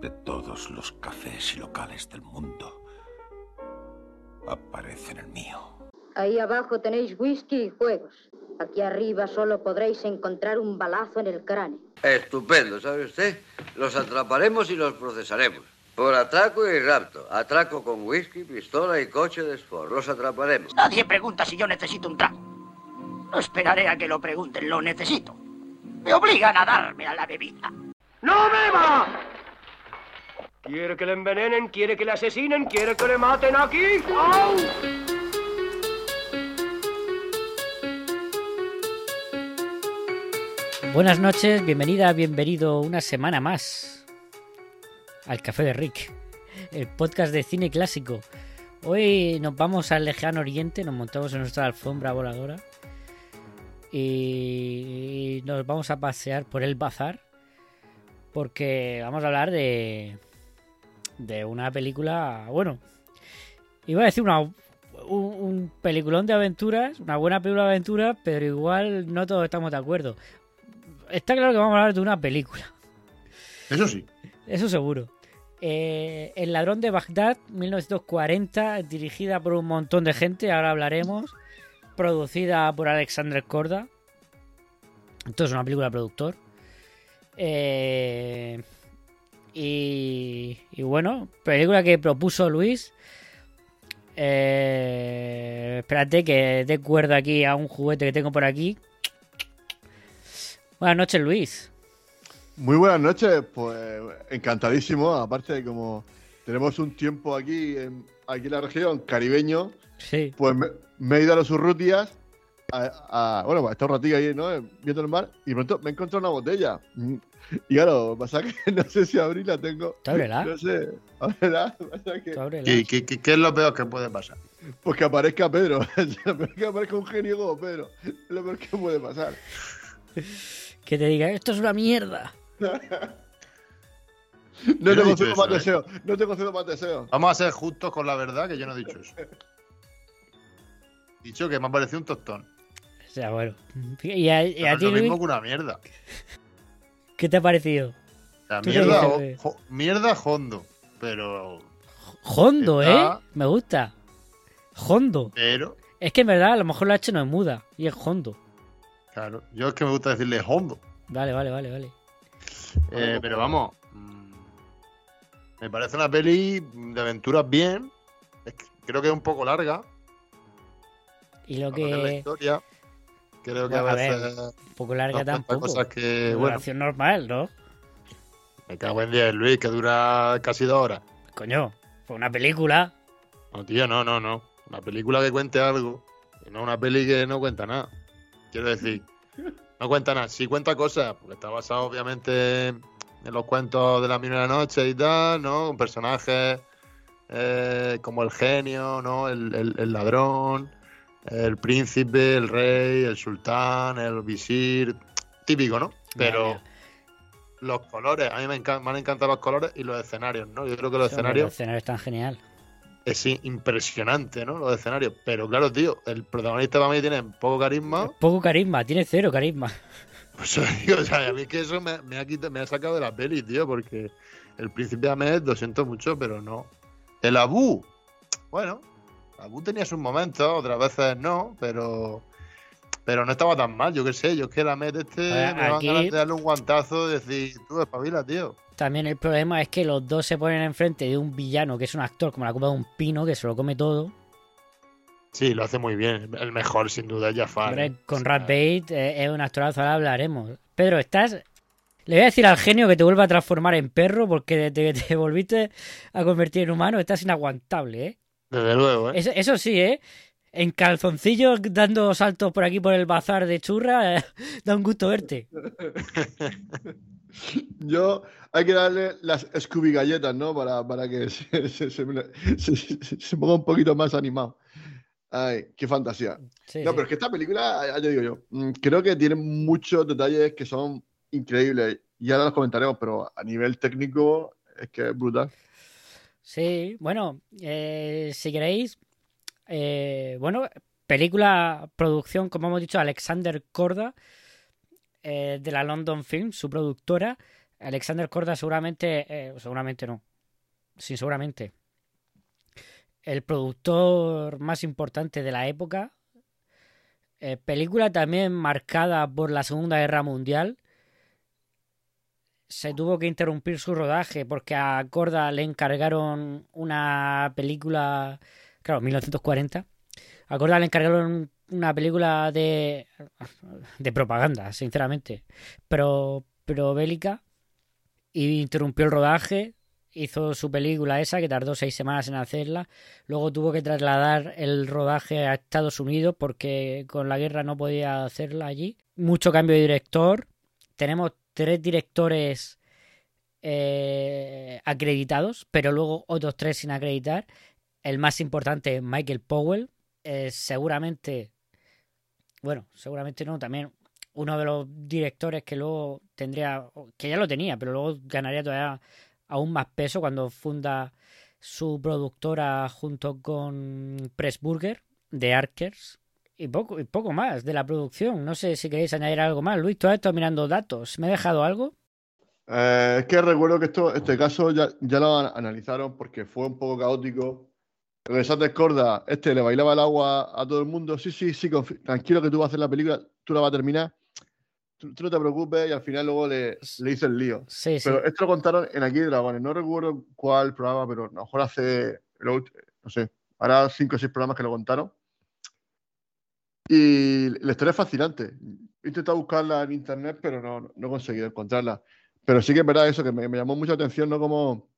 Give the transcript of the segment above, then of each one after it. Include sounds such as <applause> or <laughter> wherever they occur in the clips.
de todos los cafés y locales del mundo aparece en el mío. Ahí abajo tenéis whisky y juegos. Aquí arriba solo podréis encontrar un balazo en el cráneo. Estupendo, ¿sabe usted? Los atraparemos y los procesaremos. Por atraco y rapto. Atraco con whisky, pistola y coche de sport. Los atraparemos. Nadie pregunta si yo necesito un trago. No esperaré a que lo pregunten, lo necesito. Me obligan a darme a la bebida. ¡No beba! ¿Quiere que le envenenen? ¿Quiere que le asesinen? ¿Quiere que le maten aquí? ¡Au! Buenas noches, bienvenida, bienvenido una semana más al Café de Rick, el podcast de cine clásico. Hoy nos vamos al lejano oriente, nos montamos en nuestra alfombra voladora y nos vamos a pasear por el bazar porque vamos a hablar de de una película, bueno, iba a decir una, un, un peliculón de aventuras, una buena película de aventuras, pero igual no todos estamos de acuerdo. Está claro que vamos a hablar de una película. Eso sí. Eso seguro. Eh, el ladrón de Bagdad, 1940, dirigida por un montón de gente, ahora hablaremos. Producida por Alexander Korda. Esto es una película de productor. Eh, y, y bueno, película que propuso Luis. Eh, espérate que dé cuerda aquí a un juguete que tengo por aquí. Buenas noches, Luis. Muy buenas noches, pues encantadísimo. Aparte de como tenemos un tiempo aquí en, aquí en la región caribeño, Sí. pues me, me he ido a los Urrutias, a, a- bueno, pues, he estado un ratillo ahí, ¿no? Viendo el mar, y pronto me he encontrado una botella. Y claro, pasa que <laughs> no sé si abrirla tengo. Tú ábrela. No sé, ábrela. Pasa que. ¿Qué, qué, qué- qué es lo peor que puede pasar? pues que aparezca Pedro. <laughs> lo peor que aparezca un genio como Pedro. Es lo peor que puede pasar. Que te diga, esto es una mierda. <laughs> No tengo dicho cedo eso, más ¿eh? deseo. No tengo cedo más deseo. Vamos a ser justos con la verdad, que yo no he dicho eso. He dicho que me ha parecido un tostón. O sea, bueno. ¿Y a, y a ti, lo Luis, mismo que una mierda. Qué te ha parecido? La ¿Tú qué mierda, dices, o- güey? jo- mierda hondo. Pero, Hondo, ¿eh? Me gusta. Hondo. pero, Es que en verdad a lo mejor la H no es muda y es Hondo. claro. Yo es que me gusta decirle hondo. Vale, vale, vale, vale. Eh, pero vamos. mm, Me parece una peli de aventuras bien. Es que creo que es un poco larga. Y lo que la historia. Creo que Bueno, a a veces. Un poco larga tampoco. cosas que, bueno, normal, ¿no? me cago en 10, Luis, que dura casi dos horas. Coño, fue una película. No, tío, no, no, no. Una película que cuente algo. Y no una peli que no cuenta nada. Quiero decir, no cuenta nada. Sí cuenta cosas, porque está basado obviamente en los cuentos de la primera noche y tal, ¿no? Con personajes eh, como el genio, ¿no? El, el- el ladrón, el príncipe, el rey, el sultán, el visir. Típico, ¿no? Pero Ya, los colores, a mí me, han encantado los colores y los escenarios, ¿no? Yo creo que los escenarios El escenario es tan genial. es impresionante, ¿no? Los escenarios. Pero claro, tío, el protagonista para mí tiene poco carisma. Poco carisma, tiene cero carisma. <laughs> Pues o sea, a mí es que eso me, me ha quitado- me ha sacado de la peli, tío, porque el príncipe Ahmed, lo siento mucho, pero no. El Abu, bueno, Abu tenía sus momentos, otras veces no, pero pero no estaba tan mal, yo qué sé, yo es que el Ahmed este Ahora, me van de darle un guantazo y decir, tú espabila, tío. También el problema es que los dos se ponen enfrente de un villano que es un actor como la copa de un pino que se lo come todo. Sí, lo hace muy bien, el mejor sin duda es Jafar. Hombre, ¿eh? con Rat Bait eh, es un actorazo, ahora hablaremos. Pedro, estás. Le voy a decir al genio que te vuelva a transformar en perro porque desde que te volviste a convertir en humano estás inaguantable, ¿eh? Desde luego, ¿eh? Eso, eso sí, ¿eh? En calzoncillos dando saltos por aquí por el bazar de churra, eh, <laughs> da un gusto verte. <laughs> Yo hay que darle las Scooby galletas, ¿no? Para, para que <laughs> se, se, se, se- se- se ponga un poquito más animado. Ay, qué fantasía. Sí, No, sí. pero es que esta película, ya te digo yo, mm, creo que tiene muchos detalles que son increíbles. Y ahora los comentaremos, pero a nivel técnico es que es brutal. Sí, bueno, eh, si queréis, eh, bueno, película, producción, como hemos dicho, Alexander Korda, eh, de la London Film, su productora. Alexander Korda seguramente, eh, seguramente no, sí, seguramente, el productor más importante de la época. Eh, película también marcada por la Segunda Guerra Mundial. Se tuvo que interrumpir su rodaje porque a Korda le encargaron una película, claro, 1940. A Korda le encargaron una película de de propaganda, sinceramente, pero pero bélica y interrumpió el rodaje hizo su película esa, que tardó seis semanas en hacerla. Luego tuvo que trasladar el rodaje a Estados Unidos porque con la guerra no podía hacerla allí. Mucho cambio de director. Tenemos tres directores eh, acreditados, pero luego otros tres sin acreditar. El más importante, Michael Powell. Eh, seguramente, bueno, seguramente no, también uno de los directores que luego tendría, que ya lo tenía, pero luego ganaría todavía aún más peso cuando funda su productora junto con Pressburger de Arkers y poco, y poco más de la producción. No sé si queréis añadir algo más. Luis, todo esto mirando datos. ¿Me he dejado algo? Eh, es que recuerdo que esto, este caso ya, ya lo analizaron porque fue un poco caótico. Regresante Corda, este le bailaba el agua a todo el mundo. Sí, sí, sí, tranquilo que tú vas a hacer la película, tú la vas a terminar tú, no te preocupes y al final luego le, le hice el lío. Sí, pero esto lo contaron en Aquí de Dragones, no recuerdo cuál programa, pero a lo mejor hace, no sé, ahora cinco o seis programas que lo contaron. Y la historia es fascinante. He intentado buscarla en internet, pero no, no he conseguido encontrarla. Pero sí que es verdad eso, que me, me llamó mucha atención, ¿no? Como,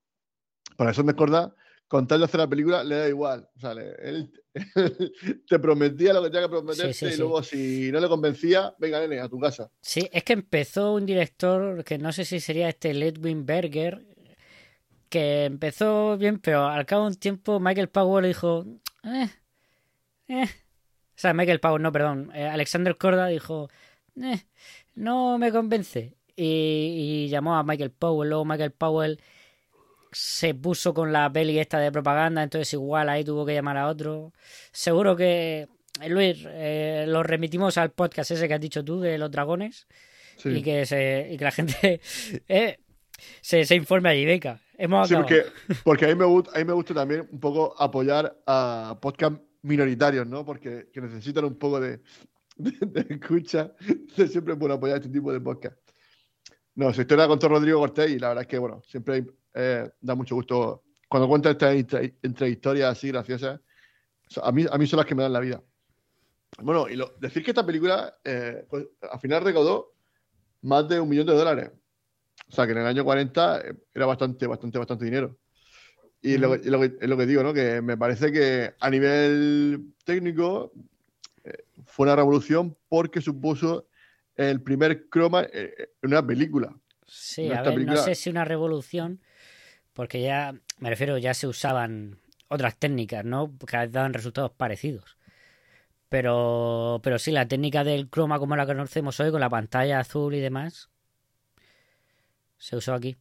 para eso me acordar, con tal de hacer la película, le da igual. O sea, él, <laughs> te prometía lo que tenía que prometerte y luego si no le convencía, venga, nene, a tu casa. Sí, es que empezó un director que no sé si sería este Ledwin Berger, que empezó bien, pero al cabo de un tiempo Michael Powell dijo, eh, eh. O sea, Michael Powell, no, perdón. Eh, Alexander Korda dijo, eh, no me convence. Y, y llamó a Michael Powell. Luego Michael Powell se puso con la peli esta de propaganda, entonces igual ahí tuvo que llamar a otro. Seguro que, Luis, eh, lo remitimos al podcast ese que has dicho tú de los dragones y, que se, y que la gente <laughs> eh, se, se, informe allí, venga. Hemos sí, porque, porque a, mí me gusta, a mí me gusta también un poco apoyar a podcast minoritarios, ¿no? Porque que necesitan un poco de, de, escucha. Siempre es bueno apoyar este tipo de podcast. No, su historia con Rodrigo Cortés y la verdad es que, bueno, siempre eh, da mucho gusto. Cuando cuentan estas entre, historias así graciosas, a mí, a mí son las que me dan la vida. Bueno, y decir que esta película eh, pues, al final recaudó más de un millón de dólares. O sea, que en el año 40 eh, era bastante, bastante, bastante dinero. Y lo, es lo que digo, ¿no? Que me parece que a nivel técnico fue una revolución porque supuso el primer croma en una película. Sí, a ver, no sé si una revolución, porque ya, me refiero, ya se usaban otras técnicas, ¿no? Que daban resultados parecidos. Pero, pero sí, la técnica del croma como la conocemos hoy, con la pantalla azul y demás, se usó aquí.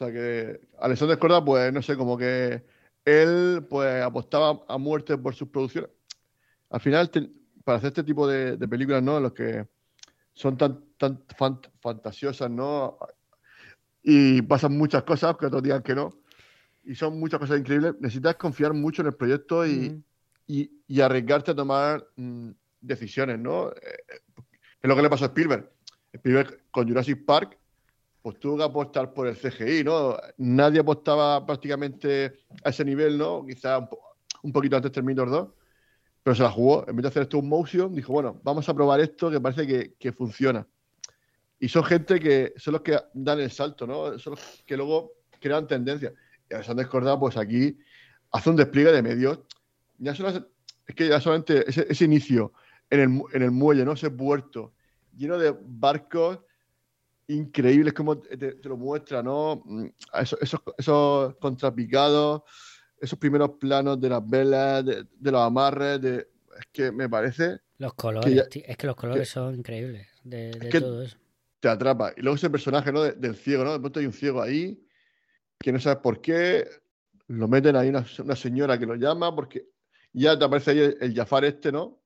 O sea que Alexander Corda, pues no sé, como que él pues apostaba a muerte por sus producciones. Al final, para hacer este tipo de, de películas, ¿no? En los que son tan, tan fantasiosas, ¿no? y pasan muchas cosas que otros digan que no. Y son muchas cosas increíbles. Necesitas confiar mucho en el proyecto y, y, arriesgarte a tomar mm, decisiones, ¿no? Eh, es lo que le pasó a Spielberg. Spielberg con Jurassic Park, pues tuvo que apostar por el CGI, ¿no? Nadie apostaba prácticamente a ese nivel, ¿no? Quizá un, un poquito antes Terminator 2, pero se la jugó. En vez de hacer esto un motion, dijo, bueno, vamos a probar esto que parece que, que funciona. Y son gente que son los que dan el salto, ¿no? Son los que luego crean tendencias. Y han Corda, pues aquí hace un despliegue de medios. Ya es que ya solamente ese, inicio en el, en el, muelle, ¿no? Ese puerto lleno de barcos increíbles, como te, lo muestra, ¿no? Mm, esos, esos, esos, contrapicados, esos primeros planos de las velas, de, los amarres, de, es que me parece. Los colores, es que los colores son increíbles de, de todo eso te atrapa. Y luego ese personaje ¿no? del ciego, ¿no? De pronto hay un ciego ahí que no sabes por qué. Lo meten ahí una, una señora que lo llama porque ya te aparece ahí el, Jafar este, ¿no?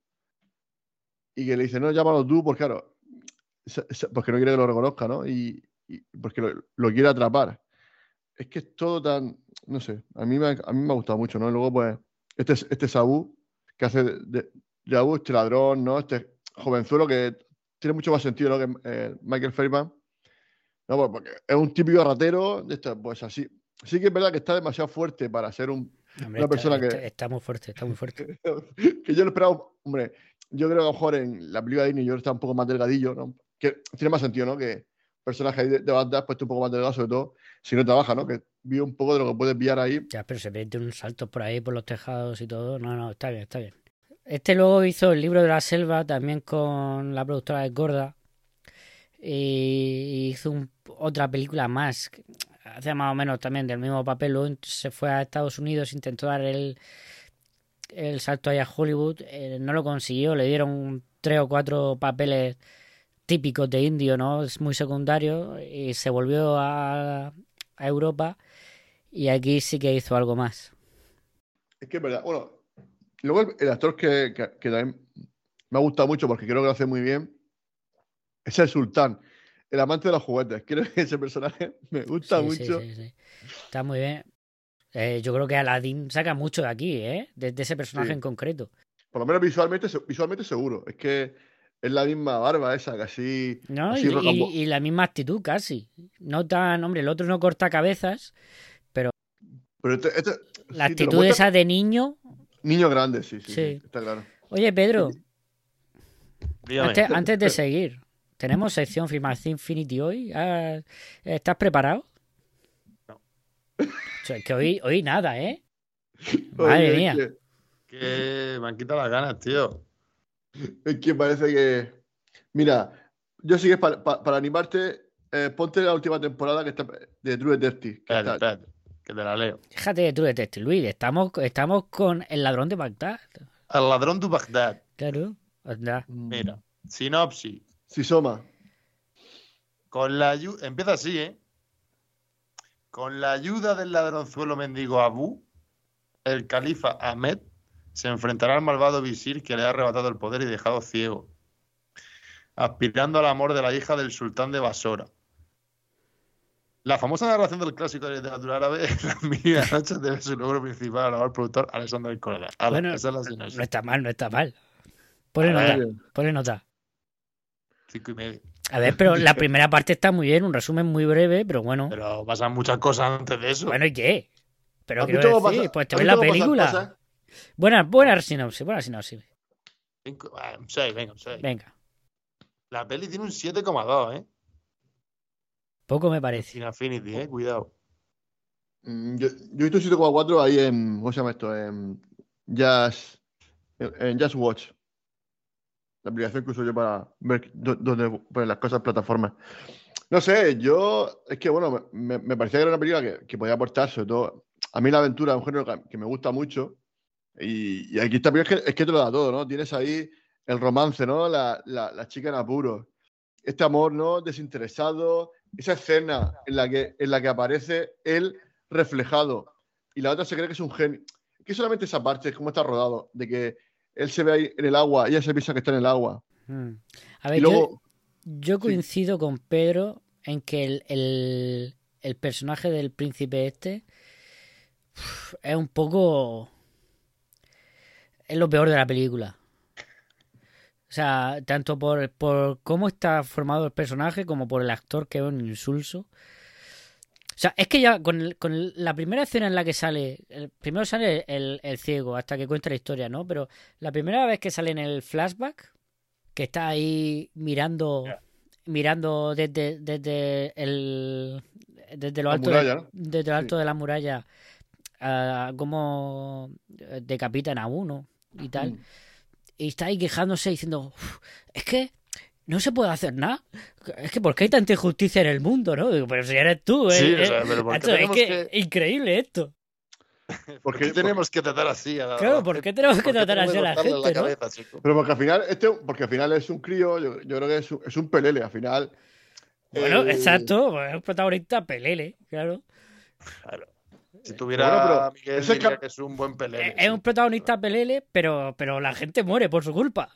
Y que le dice, no, llámalo tú, porque claro, porque no quiere que lo reconozca, ¿no? Y, y porque lo, lo quiere atrapar. Es que es todo tan, no sé, a mí me, ha- a mí me ha gustado mucho, ¿no? Y luego, pues, este, este Sabu, que hace de, de, de Abu, este ladrón, ¿no? Este jovenzuelo que tiene mucho más sentido, ¿no? Que eh, Michael Fairman. No, pues, porque es un típico ratero, de esto, pues así. Sí que es verdad que está demasiado fuerte para ser un, Hombre, una persona está- que, está muy fuerte, está muy fuerte. <laughs> que yo lo esperaba, hombre, yo creo que a lo mejor en la película de Disney yo está un poco más delgadillo, ¿no? Que tiene más sentido, ¿no? Que personaje ahí de, de Bagdad puesto un poco más delgado, sobre todo si no trabaja, ¿no? Que vi un poco de lo que puedes pillar ahí. Ya, pero se mete unos saltos por ahí, por los tejados y todo. No, no, está bien, está bien. Este luego hizo el libro de la selva también con la productora de Gorda. Y hizo un- otra película más. Hace más o menos también del mismo papel. Luego se fue a Estados Unidos, intentó dar el, el salto ahí a Hollywood. eh, no lo consiguió, le dieron tres o cuatro papeles típicos de indio, ¿no? Es muy secundario. Y se volvió a, a Europa. Y aquí sí que hizo algo más. Es que es verdad. Bueno, luego el, el actor que, que- que también me ha gustado mucho porque creo que lo hace muy bien es el sultán, el amante de los juguetes. <laughs> Creo que ese personaje me gusta Sí, mucho. sí, sí. Está muy bien. Eh, yo creo que Aladdin saca mucho de aquí, ¿eh? De, de ese personaje en concreto. Por lo menos visualmente, visualmente seguro. Es que es la misma barba esa, casi. ¿No? así Y, rocambo- y- y la misma actitud casi. No tan, hombre, el otro no corta cabezas. Pero este- este- La actitud esa de niño. Niño grande, sí, sí, Sí. sí, está claro. Oye, Pedro, antes, antes de seguir, ¿tenemos sección Filmación Infinity hoy? Ah, ¿Estás preparado? No. O sea, que hoy, hoy nada, ¿eh? Madre Oye, mía. Es que, Que me han quitado las ganas, tío. Es que parece que. Mira, yo sí que pa- pa- para animarte, eh, ponte la última temporada que está de True Detective. que Espérate, está- espérate, que te la leo. Déjate de tu detective, Luis. Estamos, estamos con el ladrón de Bagdad. El ladrón de Bagdad. Claro. Anda. Mira, sinopsis. Sí, Soma. Con la ayuda. Empieza así, ¿eh? Con la ayuda del ladronzuelo mendigo Abu, el califa Ahmed se enfrentará al malvado visir que le ha arrebatado el poder y dejado ciego, aspirando al amor de la hija del sultán de Basora. La famosa narración del clásico de literatura árabe, <laughs> Las mil noches, debe su logro principal al productor Alexander Corda. Ala, Bueno, esa es la. No está mal, no está mal. Ponle A nota, ponle nota. Cinco y medio. A ver, pero la <laughs> primera parte está muy bien, un resumen muy breve, pero bueno. Pero pasan muchas cosas antes de eso. Bueno, ¿y qué? Pero ¿Has quiero decir, pasa- pues te ves la pasan película. cosas? Buena, buena sinopsis, buena sinopsis. Cinco- ah, un seis, venga, un seis. Venga, La peli tiene un 7,2, ¿eh? poco me parece. Sin Affinity, ¿eh? Cuidado. Mm, Yo, yo he visto 7,4 ahí en. ¿Cómo se llama esto? En Just, en, Just Watch. La aplicación que uso yo para ver dó- dónde ponen las cosas en plataformas. No sé, yo. Es que, bueno, me, me parecía que era una película que, que podía aportar, sobre todo. A mí la aventura es un género que, que me gusta mucho. Y, y aquí también es que, es que te lo da todo, ¿no? Tienes ahí el romance, ¿no? La, la, la chica en apuros. Este amor, ¿no? Desinteresado. Esa escena en la que, en la que aparece él reflejado y la otra se cree que es un genio. Que solamente esa parte, es cómo está rodado, de que él se ve ahí en el agua y ella se piensa que está en el agua. Mm. A ver, Y yo- luego, yo, coincido con Pedro en que el, el, el personaje del príncipe este uf, es un poco... Es lo peor de la película. O sea, tanto por, por cómo está formado el personaje como por el actor que es un insulso. O sea, es que ya con, el- con la primera escena en la que sale, el, primero sale el, el ciego hasta que cuenta la historia, ¿no? Pero la primera vez que sale en el flashback, que está ahí mirando, mirando desde, desde el, desde lo alto, muralla, de, ¿no? desde lo alto Sí. de la muralla, a cómo decapitan a uno y tal Mm. y está ahí quejándose diciendo, "Uf, es que no se puede hacer nada. Es que ¿por qué hay tanta injusticia en el mundo, no? Digo, pero si eres tú, ¿eh? Sí, o Eh, sea, pero ¿por qué macho, es que que- increíble esto. <laughs> ¿Por qué tenemos que tratar así a la Claro, ¿por gente? qué tenemos que ¿Por qué tratar así a la gente, no? la cabeza, chico? pero porque al final, este, porque al final es un crío, yo, yo creo que es un, es un pelele, al final. Bueno, eh, exacto, es un protagonista pelele, claro. Claro. Si tuviera Bueno, pero a Miguel, ese diría que es un buen pelele. Es es un protagonista pelele, pero, pero la gente muere por su culpa.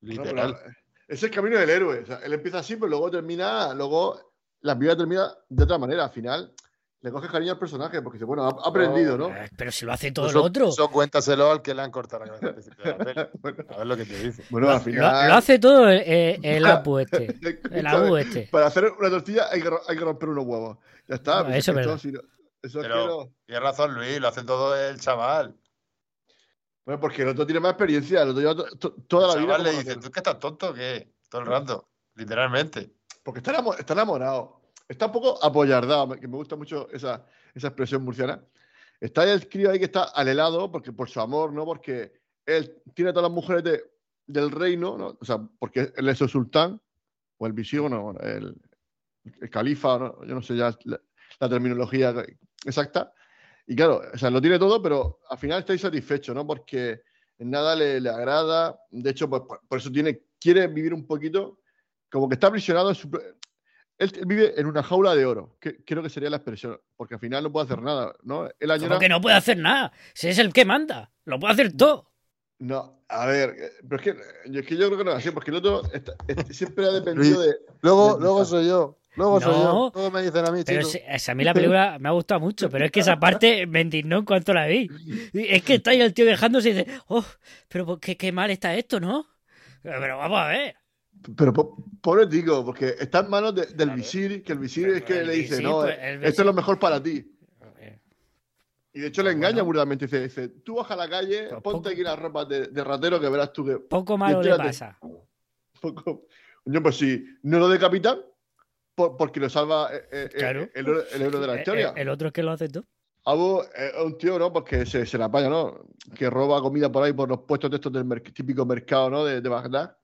Literal. pero es el camino del héroe. O sea, él empieza así, pero luego termina, luego la vida termina de otra manera. Al final le coge cariño al personaje porque dice, bueno, ha ha aprendido, ¿no? Eh, Pero si lo hace todo lo otro. eso cuéntaselo al que le han cortado la cabeza <laughs> A ver lo que te dice. bueno, Lo, al final. lo hace todo el, el, el Apu este. <laughs> El Abu este. Para hacer una tortilla hay que, ro- hay que romper unos huevos. Ya está. No, pues eso es verdad. Eso Pero no- tienes razón, Luis, lo hace todo el chaval. Bueno, porque el otro tiene más experiencia, el otro lleva to- to- toda la el vida. chaval le dice, ¿tú es que estás tonto o qué? Todo el rato, literalmente. Porque está, está enamorado. Está un poco apoyardado, que me gusta mucho esa, esa expresión murciana. Está el crío ahí que está al helado porque, por su amor, ¿no? Porque él tiene a todas las mujeres de- del reino, ¿no? O sea, porque él es el sultán, o el visir, no, el, el califa, ¿no? yo no sé ya la, la terminología exacta. Y claro, o sea, lo tiene todo, pero al final está insatisfecho, ¿no? Porque nada le, le agrada. De hecho, pues, por, por eso tiene, quiere vivir un poquito, como que está aprisionado en su... Él, él vive en una jaula de oro, que creo que sería la expresión, porque al final no puede hacer nada, ¿no? Él añora... Que no puede hacer nada. Si es el que manda. Lo puede hacer todo. No, a ver, eh, pero es que, yo- es que yo creo que no es así, porque el otro está- siempre ha dependido de... Luego, de- luego soy yo. Luego soy yo. Luego me dicen a mí, Pero chico. si- es- a mí la película me ha gustado mucho, pero es que esa parte me indignó en cuanto la vi. Es que está ahí el tío quejándose y dice, oh, pero qué, qué mal está esto, ¿no? Pero vamos a ver. Pero po- pobre tico, porque está en manos de- del Claro. visir, que el visir Pero es que el le dice, visir, no, pues, eh, esto es lo mejor para ti. Y de hecho le Pues engaña burdamente, dice, dice, tú baja a la calle, Pues ponte poco- aquí las ropas de, de ratero que verás tú que Poco malo le pasa. <laughs> poco... Yo, pues si no lo decapitan, por- porque lo salva eh, eh, eh, Claro. el, euro- el euro de la historia. El otro es que lo hace todo. Abu es un tío, ¿no? Porque se, se la apaña, ¿no? Que roba comida por ahí por los puestos de estos del típico mercado, ¿no? De, de Bagdad.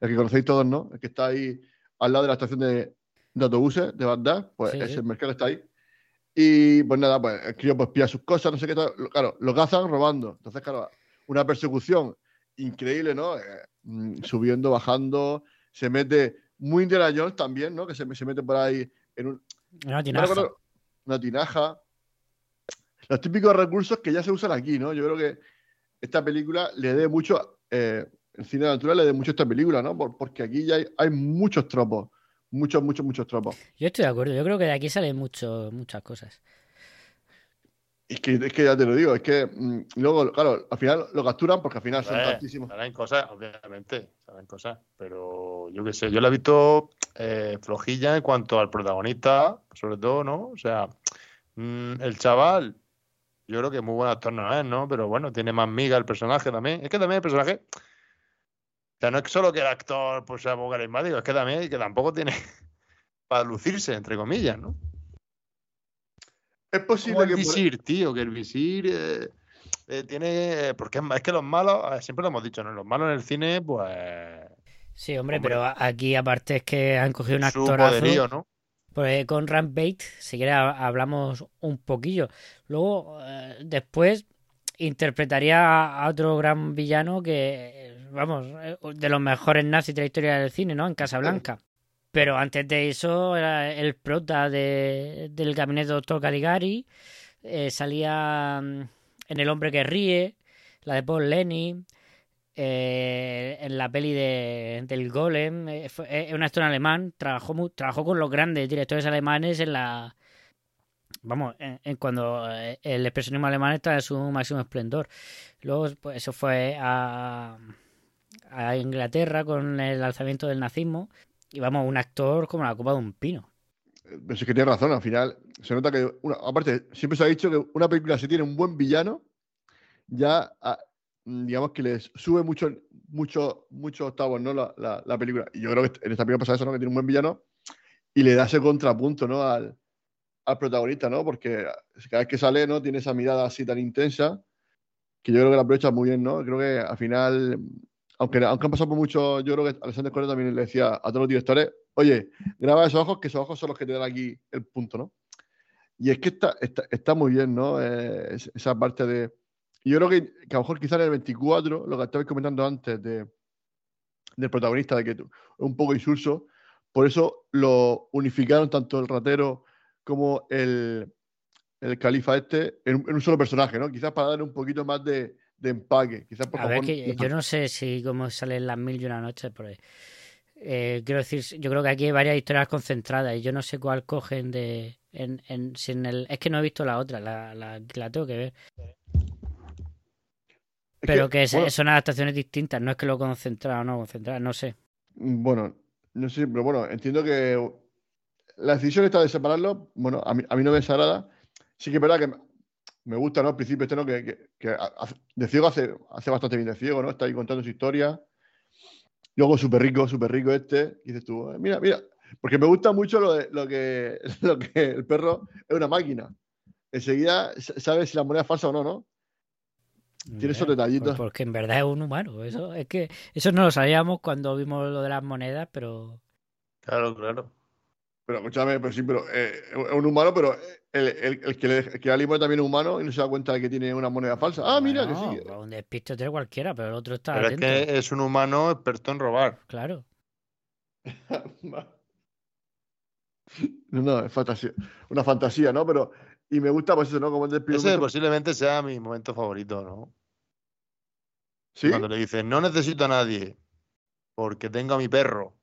El que conocéis todos, ¿no? El que está ahí al lado de la estación de, de autobuses de Bagdad. Pues Sí, ese sí. mercado está ahí. Y pues nada, pues el crío pues pilla sus cosas, no sé qué tal. Claro, lo cazan robando. Entonces, claro, una persecución increíble, ¿no? Eh, mm, subiendo, bajando. Se mete muy Indiana Jones también, ¿no? Que se, se mete por ahí en un, no tiene recuerdo, una tinaja. Los típicos recursos que ya se usan aquí, ¿no? Yo creo que esta película le dé mucho, eh, el cine natural le dé mucho a esta película, ¿no? Por- porque aquí ya hay, hay muchos tropos, muchos, muchos, muchos tropos. Yo estoy de acuerdo. Yo creo que de aquí salen mucho, muchas cosas. Es que, es que ya te lo digo, es que mm, luego, claro, al final lo capturan porque al final son Eh, tantísimos. Salen cosas, obviamente, salen cosas, pero yo qué sé, yo la he visto eh, flojilla en cuanto al protagonista, sobre todo, ¿no? O sea, mm, el chaval, yo creo que muy buen actor no es, ¿no? Pero bueno, tiene más miga el personaje también. Es que también el personaje, sea, no es solo que el actor pues, sea muy carismático, es que también que tampoco tiene <laughs> para lucirse, entre comillas, ¿no? Es Como posible el que por- visir, tío, que el visir eh, eh, tiene. Porque es, es que los malos, eh, siempre lo hemos dicho, ¿no? Los malos en el cine, pues. Sí, hombre, Hombre. pero aquí aparte es que han cogido un poderío, ¿no? Pues con Rampage, si quieres, ha- hablamos un poquillo. Luego, eh, después, interpretaría a otro gran villano que, eh, vamos, eh, de los mejores nazis de la historia del cine, ¿no? En Casablanca. Pero antes de eso, era el prota de, del gabinete de Doctor Caligari. eh, salía mm, en El hombre que ríe, la de Paul Lenny. eh, en la peli de, del Golem, eh, es un actor alemán, trabajó, trabajó con los grandes directores alemanes en la... Vamos, en, en cuando eh, el expresionismo alemán está en su máximo esplendor. Luego, pues eso fue a, a Inglaterra con el alzamiento del nazismo. Y vamos, un actor como la copa de un pino. Pero sí que tiene razón, al final se nota que, aparte, siempre se ha dicho que una película si tiene un buen villano, ya ah, digamos que les sube mucho, mucho, muchos octavos, ¿no? La, la- la película. Y yo creo que en esta película pasa eso, ¿no? Que tiene un buen villano y le da ese contrapunto, ¿no? Al, al protagonista, ¿no? Porque cada vez que sale, ¿no? Tiene esa mirada así tan intensa que yo creo que la aprovecha muy bien, ¿no? Creo que al final, aunque, aunque han pasado por mucho, yo creo que Alexander Correa también le decía a todos los directores, oye, graba esos ojos, que esos ojos son los que te dan aquí el punto, ¿no? Y es que está, está, está muy bien, ¿no? Eh, es- esa parte de... Yo creo que, a lo mejor quizás en el 24, lo que estabais comentando antes de, del protagonista, de que es un poco insulso, por eso lo unificaron tanto el ratero como el, el califa este en un solo personaje, ¿no? Quizás para darle un poquito más de, de empaque. Quizás por A ver, que yo no sé si cómo salen las mil y una noches por ahí. Eh, quiero decir, yo creo que aquí hay varias historias concentradas y yo no sé cuál cogen de. En, en, sin el, es que no he visto la otra, la, la, la tengo que ver. Es Pero que, es- bueno, son adaptaciones distintas, no es que lo concentrado o no concentrado, no sé. Bueno, no sé, pero bueno, entiendo que la decisión esta de separarlo, bueno, a mí, a mí no me desagrada. Sí que es verdad que me- gusta, ¿no? Al principio este, ¿no? Que, que- que hace- de ciego hace, hace bastante bien de ciego, ¿no? Está ahí contando su historia. Luego súper rico, súper rico este. Y dices tú, "Eh, mira, mira. Porque me gusta mucho lo, de, lo, que, <laughs> lo que el perro es una máquina. Enseguida sa- sabes si la moneda es falsa o no, ¿no? Tiene esos Eh, detallitos. pues Porque en verdad es un humano. Eso es que eso no lo sabíamos cuando vimos lo de las monedas, pero Claro, claro. Pero escúchame, pero sí, pero eh, es un humano, pero el, el- el que le, el que da limón también es humano y no se da cuenta de que tiene una moneda falsa. Ah, mira que sí. pues Un despiste tiene cualquiera, pero el otro está Pero es atento. que es un humano experto en robar. Claro. No, <laughs> no, es fantasía. Una fantasía, ¿no? Pero, y me gusta, pues eso, ¿no? Como el Ese momento- posiblemente sea mi momento favorito, ¿no? ¿Sí? Cuando le dice, no necesito a nadie, porque tengo a mi perro.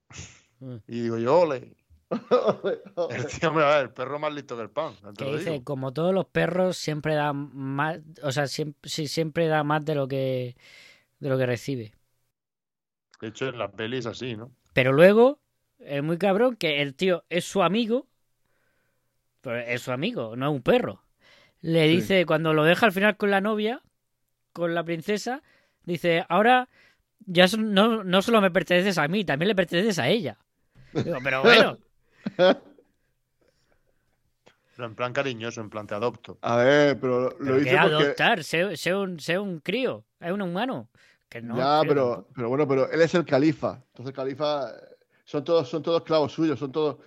Mm. Y digo yo, ole. <laughs> El tío, hombre, a ver, el perro más listo que el pan. Que dice, digo. como todos los perros, siempre da más, o sea, siempre, sí, siempre da más de lo que de lo que recibe. De hecho, en las pelis así, ¿no? Pero luego, es muy cabrón que el tío es su amigo, pero es su amigo, no es un perro. Le Sí. dice, cuando lo deja al final con la novia, con la princesa, dice, ahora ya no, no solo me perteneces a mí, también le perteneces a ella. Digo, pero <laughs> bueno, Pero <laughs> en plan cariñoso, en plan te adopto. A ver, pero lo pero hice que porque. adoptar, sé, sé un, sé un crío, es un humano. Que no, ya, pero, pero bueno, pero él es el califa. Entonces el califa eh, son todos, son todos esclavos suyos, son todos.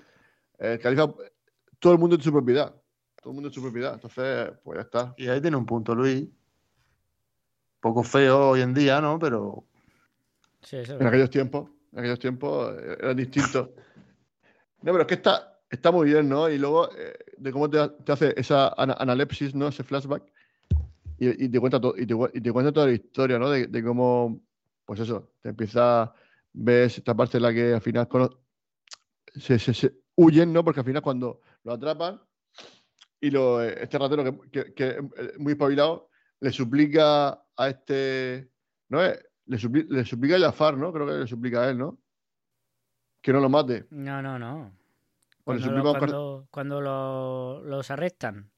El califa, todo el mundo en su propiedad. Todo el mundo en su propiedad. Entonces, pues ya está. Y ahí tiene un punto, Luis. Poco feo hoy en día, ¿no? Pero Sí, eso es En aquellos tiempos, en aquellos tiempos eh, eran distintos. No, pero es que está, está muy bien, ¿no? Y luego eh, de cómo te, hace esa ana- analepsis, ¿no? Ese flashback. Y, te cuenta y y te cuenta toda la historia, ¿no? De, de cómo, pues eso, te empieza, ves esta parte en la que al final se, se- se huyen, ¿no? Porque al final cuando lo atrapan y lo, eh, este ratero que, que- es muy espabilado le suplica a este, ¿no? Eh, Le, supli- le suplica a Jafar, ¿no? Creo que le suplica a él, ¿no? Que no lo mate. No, no, no. Cuando, lo- cuando, cuando lo- los arrestan.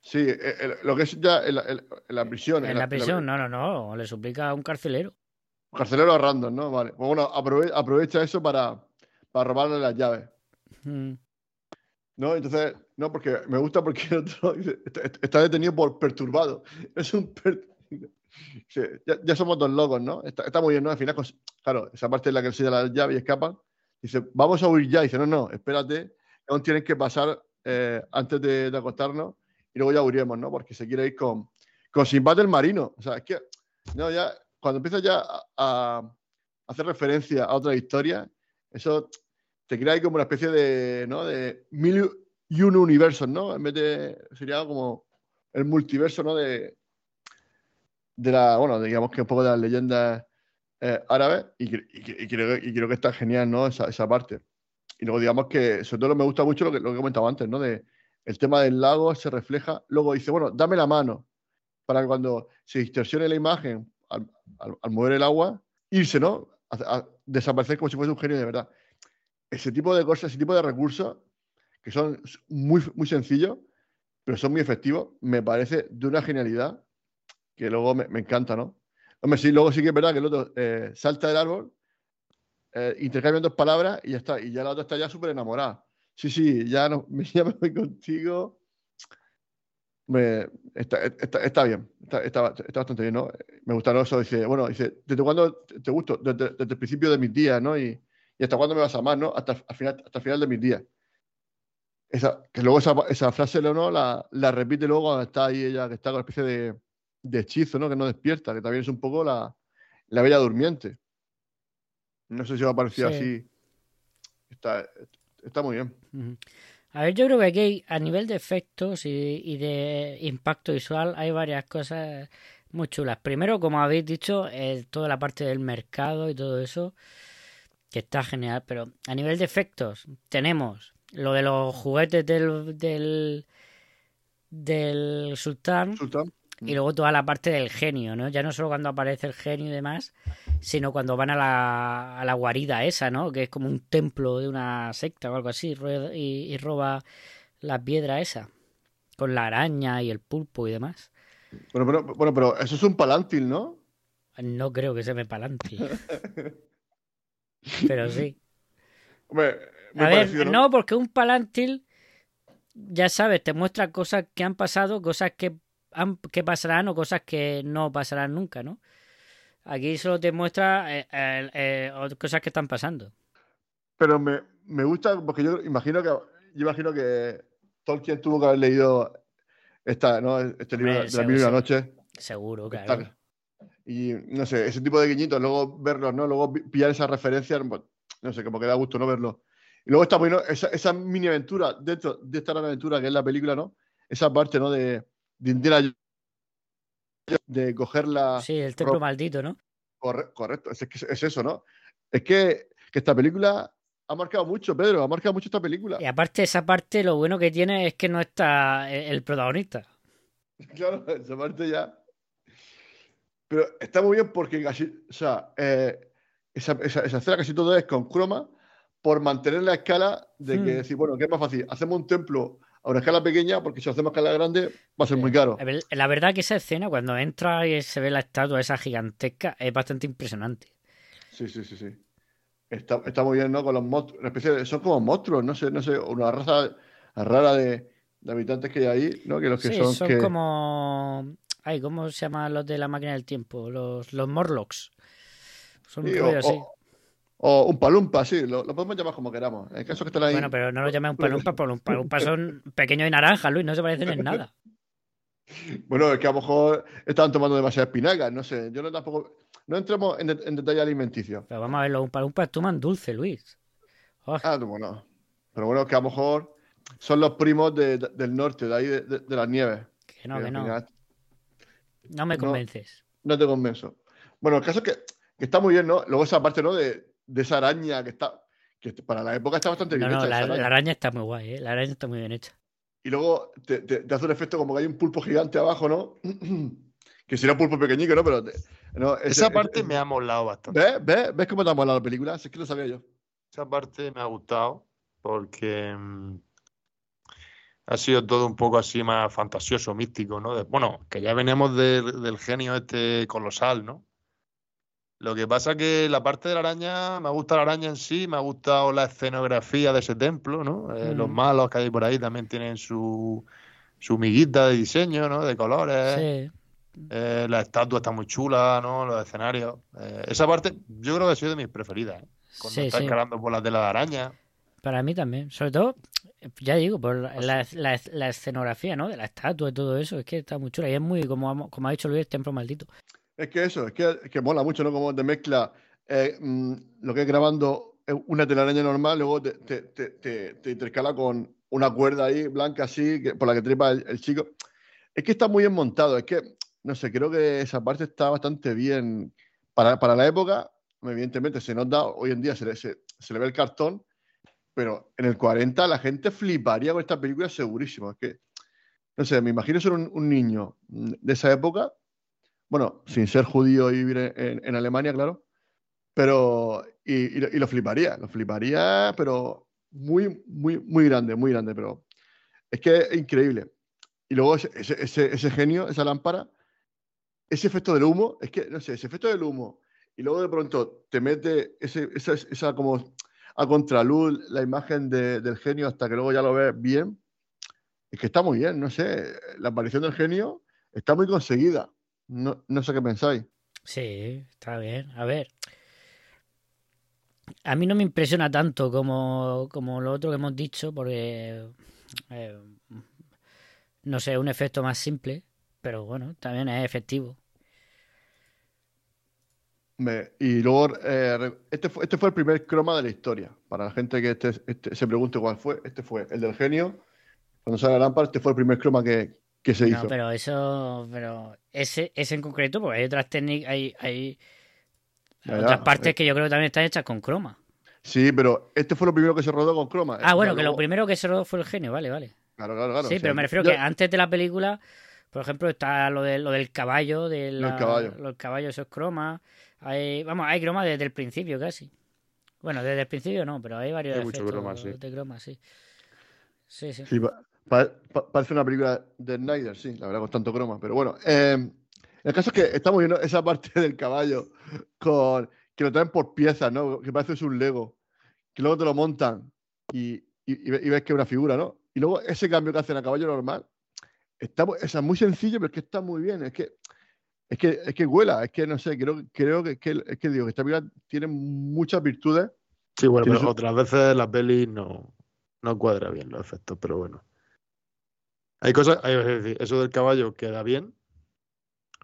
Sí, eh, el- lo que es ya en la, la prisión. En la prisión, no, no, no. Le suplica a un carcelero. Carcelero a random, ¿no? Vale. Pues bueno, aprove- aprovecha eso para, para robarle las llaves. Mm. ¿No? Entonces, no, porque me gusta porque el otro <laughs> está detenido por perturbado. Es un per- Ya, somos dos locos, ¿no? Está, muy bien, ¿no? Al final, claro, esa parte en la que se da la llave y escapan, dice, vamos a huir ya. dice, no, no, espérate, aún tienen que pasar eh, antes de, acostarnos y luego ya huiremos, ¿no? Porque se quiere ir con, con Sinbad el marino. O sea, es que, no, ya, cuando empiezas ya a, a hacer referencia a otra historia, eso te crea ahí como una especie de, ¿no? De mil y un universos, ¿no? En vez de, sería como el multiverso, ¿no? De, de la, bueno, digamos que un poco de las leyendas eh, árabes y, y y creo, y creo que está genial, ¿no? Esa, esa parte. Y luego digamos que, sobre todo me gusta mucho lo que, lo que comentaba antes, ¿no? De el tema del lago se refleja, luego dice, bueno, dame la mano, para que cuando se distorsione la imagen al, al- al mover el agua, irse, ¿no? A- a desaparecer como si fuese un genio de verdad. Ese tipo de cosas, ese tipo de recursos, que son muy, muy sencillos, pero son muy efectivos, me parece de una genialidad que luego me, encanta, ¿no? Hombre, sí, luego sí que es verdad que el otro eh, salta del árbol, eh, dos palabras y ya está. Y ya la otra está ya súper enamorada. Sí, sí, ya, no, <laughs> ya me contigo. Está, está- está bien, está, está- bastante bien, ¿no? Me gusta eso. Dice, bueno, dice, ¿desde cuándo te, te gusto? Desde, desde el principio de mis días, ¿no? Y, y hasta cuándo me vas a amar, ¿no? Hasta, al final, hasta el final de mis días. Esa, que luego esa, esa frase ¿no? la, la repite luego cuando está ahí ella, que está con una especie de, de hechizo, ¿no? Que no despierta, que también es un poco la, la bella durmiente. No sé si os ha parecido Sí. así. Está, está muy bien. A ver, yo creo que aquí a nivel de efectos y, y de impacto visual hay varias cosas muy chulas. Primero, como habéis dicho, eh, toda la parte del mercado y todo eso. que está genial, pero a nivel de efectos tenemos lo de los juguetes del del, del sultán Sultán. Y luego toda la parte del genio, ¿no? Ya no solo cuando aparece el genio y demás, sino cuando van a la, a la guarida esa, ¿no? Que es como un templo de una secta o algo así, y, y roba la piedra esa, con la araña y el pulpo y demás. Bueno, pero, bueno, pero eso es un palantil, ¿no? No creo que se me palante. <laughs> Pero sí. Hombre, A ver, parecido, no, porque un palantil, ya sabes, te muestra cosas que han pasado, cosas que, que pasarán o cosas que no pasarán nunca, ¿no? Aquí solo te muestra eh, eh, cosas que están pasando. Pero me, me gusta porque yo imagino que yo imagino que Tolkien tuvo que haber leído esta, ¿no? este libro Hombre, de la seguro. noche. Seguro, claro. Y no sé, ese tipo de guiñitos, luego verlos, ¿no? Luego pillar esas referencias, pues, no sé, como que da gusto no verlo. Y luego está bueno, esa, esa mini aventura dentro de esta gran aventura que es la película, ¿no? Esa parte, ¿no? De, de Indiana de coger la. Sí, el templo maldito, ¿no? Corre- correcto, es, es eso, ¿no? Es que, que esta película ha marcado mucho, Pedro, ha marcado mucho esta película. Y aparte, esa parte, lo bueno que tiene es que no está el, el protagonista. <laughs> Claro, esa parte ya. Pero está muy bien porque casi, o sea, eh, esa, esa, esa escena casi todo es con croma por mantener la escala de que Hmm. decir, bueno, ¿qué es más fácil? Hacemos un templo a una escala pequeña porque si hacemos escala grande va a ser muy caro. A ver, La verdad que esa escena, cuando entra y se ve la estatua esa gigantesca, es bastante impresionante. Sí, sí, sí, sí. Está, está muy bien, ¿no? Con los monstruos, de- son como monstruos, no sé, no sé, una raza rara de, de habitantes que hay ahí, ¿no? Que los que Sí, son, son que... como... Ay, ¿cómo se llaman los de la máquina del tiempo? Los, los Morlocks. Son un Sí, rollo o, así. o- o un palumpa, sí, lo, lo podemos llamar como queramos. El caso que están ahí. Bueno, pero no lo llamen un palumpa, porque un palumpa son pequeños y naranjas, Luis, no se parecen en nada. <laughs> Bueno, es que a lo mejor estaban tomando demasiadas espinacas, no sé. Yo no tampoco. No entremos en, de- en detalle alimenticio. Pero vamos a ver, los palumpas toman dulce, Luis. Oh, Ah, bueno. Pero bueno, que a lo mejor son los primos de- de- del norte, de ahí de, las nieves. que no, Que no. final No me no. convences. No te convenzo. Bueno, el caso es que, que está muy bien, ¿no? Luego esa parte, ¿no? De, de esa araña que está. Que para la época está bastante No, bien no, hecha. la, esa la araña. araña está muy guay, ¿eh? La araña está muy bien hecha. Y luego te, te- te hace un efecto como que hay un pulpo gigante abajo, ¿no? <clears throat> que sería un pulpo pequeñico, ¿no? Pero. te- no, ese- Esa ese- parte me ha molado bastante. ¿Ves? ¿Ves? ¿Ves cómo te ha molado la película? Si es que lo sabía yo. Esa parte me ha gustado porque mm, ha sido todo un poco así más fantasioso, místico, ¿no? De- bueno, que ya veníamos del- del genio este colosal, ¿no? Lo que pasa que la parte de la araña, me gusta la araña en sí, me ha gustado la escenografía de ese templo, ¿no? Eh, Los malos que hay por ahí también tienen su, su miguita de diseño, ¿no? De colores. Sí. Eh, la estatua está muy chula, ¿no? Los escenarios. Eh, esa parte yo creo que ha sido de mis preferidas. ¿eh? Cuando Sí, está sí. escalando por la tela de araña. Para mí también. Sobre todo, ya digo, por la, la- la- la escenografía, ¿no? De la estatua y todo eso. Es que está muy chula. Y es muy, como, ha- como ha dicho Luis, templo maldito. Es que eso, es que, es que mola mucho, ¿no? Como te mezcla eh, mm, lo que es grabando eh, una telaraña normal, luego te, te, te, te- te intercala con una cuerda ahí blanca así, que, por la que trepa el, el chico. Es que está muy bien montado, es que, no sé, creo que esa parte está bastante bien. Para, para la época, evidentemente se nota, hoy en día se le, se, se le ve el cartón, pero en el 40 la gente fliparía con esta película segurísimo. Es que, no sé, me imagino ser un, un niño de esa época bueno, sin ser judío y vivir en, en- Alemania, claro, pero, y, lo- fliparía, lo fliparía, pero muy, muy, muy grande, muy grande, pero es que es increíble. Y luego ese, ese, genio, esa lámpara, ese efecto del humo, es que, no sé, ese efecto del humo, y luego de pronto te mete ese, esa, esa como a contraluz la imagen de- del genio hasta que luego ya lo ves bien, es que está muy bien, no sé, la aparición del genio está muy conseguida. No, no sé qué pensáis. Sí, está bien. A ver. A mí no me impresiona tanto como, como lo otro que hemos dicho, porque. eh, no sé, un efecto más simple. Pero bueno, también es efectivo. Me- y luego, eh, este, fue, este fue el primer croma de la historia. Para la gente que este, este- se pregunte cuál fue, este fue el del genio. Cuando sale la lámpara, este fue el primer croma que, que se No, hizo. pero eso. Pero ese, ese en concreto, porque hay otras técnicas. Hay, hay otras partes eh. que yo creo que también están hechas con croma. Sí, pero este fue lo primero que se rodó con croma. Ah, O bueno, que lo primero que se rodó fue el genio, vale, vale. Claro, claro, claro. sí, o sea, pero me refiero ya- que antes de la película, por ejemplo, está lo, de, lo del caballo, de la, del caballo. Los caballos, esos cromas. Hay, vamos, hay croma desde el principio casi. Bueno, desde el principio no, pero hay varios Hay efectos croma, sí. de croma, sí. Sí, sí. Sí, parece una película de Snyder, sí, la verdad, con tanto croma. Pero bueno, eh, el caso es que estamos viendo esa parte <laughs> del caballo con que lo traen por piezas, ¿no? Que parece que es un Lego. Que luego te lo montan y, y- y ve- y ves que es una figura, ¿no? Y luego ese cambio que hacen a caballo normal, está, sea, muy sencillo, pero es que está muy bien. Es que, es que, es que vuela, es que no sé, creo, creo que, que- es que digo que esta película tiene muchas virtudes. Sí, bueno, pero su- otras veces la peli no, no cuadra bien los efectos, pero bueno. Hay cosas, hay, eso del caballo queda bien,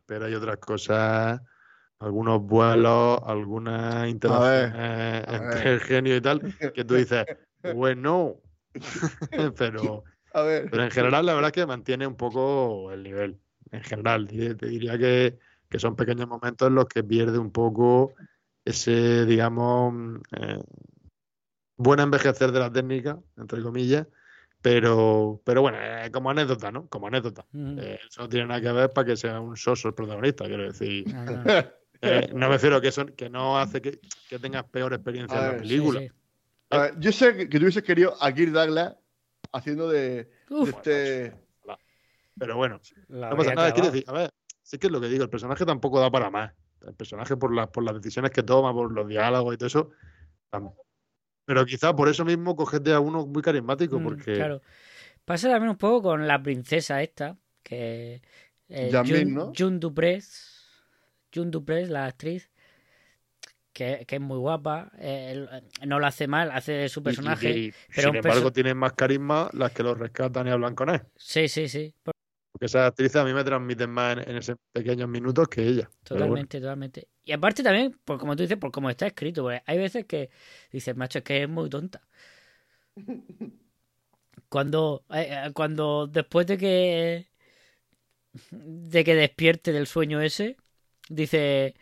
pero hay otras cosas, algunos vuelos, algunas interacciones a entre el genio y tal, que tú dices, <laughs> bueno, <laughs> pero, A ver. pero en general la verdad es que mantiene un poco el nivel. En general, te te diría que, que son pequeños momentos en los que pierde un poco ese, digamos, eh, buen envejecer de la técnica, entre comillas, pero, pero bueno, eh, como anécdota, ¿no? Como anécdota. Eh, eso no tiene nada que ver para que sea un soso el protagonista, quiero decir. <laughs> Eh, no me refiero que eso que no hace que, que tengas peor experiencia A en la ver, película. Sí, sí. A ver, yo sé que, que tú hubieses querido a Kirk Douglas haciendo de, este. Pero bueno, la no pasa nada. Quiero decir, a ver, sí que es lo que digo, el personaje tampoco da para más. El personaje por las, por las decisiones que toma, por los diálogos y todo eso. tam- Pero quizá por eso mismo cogete a uno muy carismático, Mm, porque Claro. Pasa también un poco con la princesa esta, que eh, June, ¿no? June Duprez, June Duprez, la actriz, que, que es muy guapa, eh, el- no lo hace mal, hace de su y- y- personaje. y, pero sin embargo perso- tienen más carisma las que los rescatan y hablan con él. Sí, sí, sí, por- Porque esas actrices a mí me transmiten más en, en esos pequeños minutos que ella. Bueno. totalmente, totalmente. Y aparte también, por como tú dices, por cómo está escrito, porque hay veces que dices, macho, es que es muy tonta. Cuando, eh, eh, cuando después de que de que despierte del sueño ese, dice,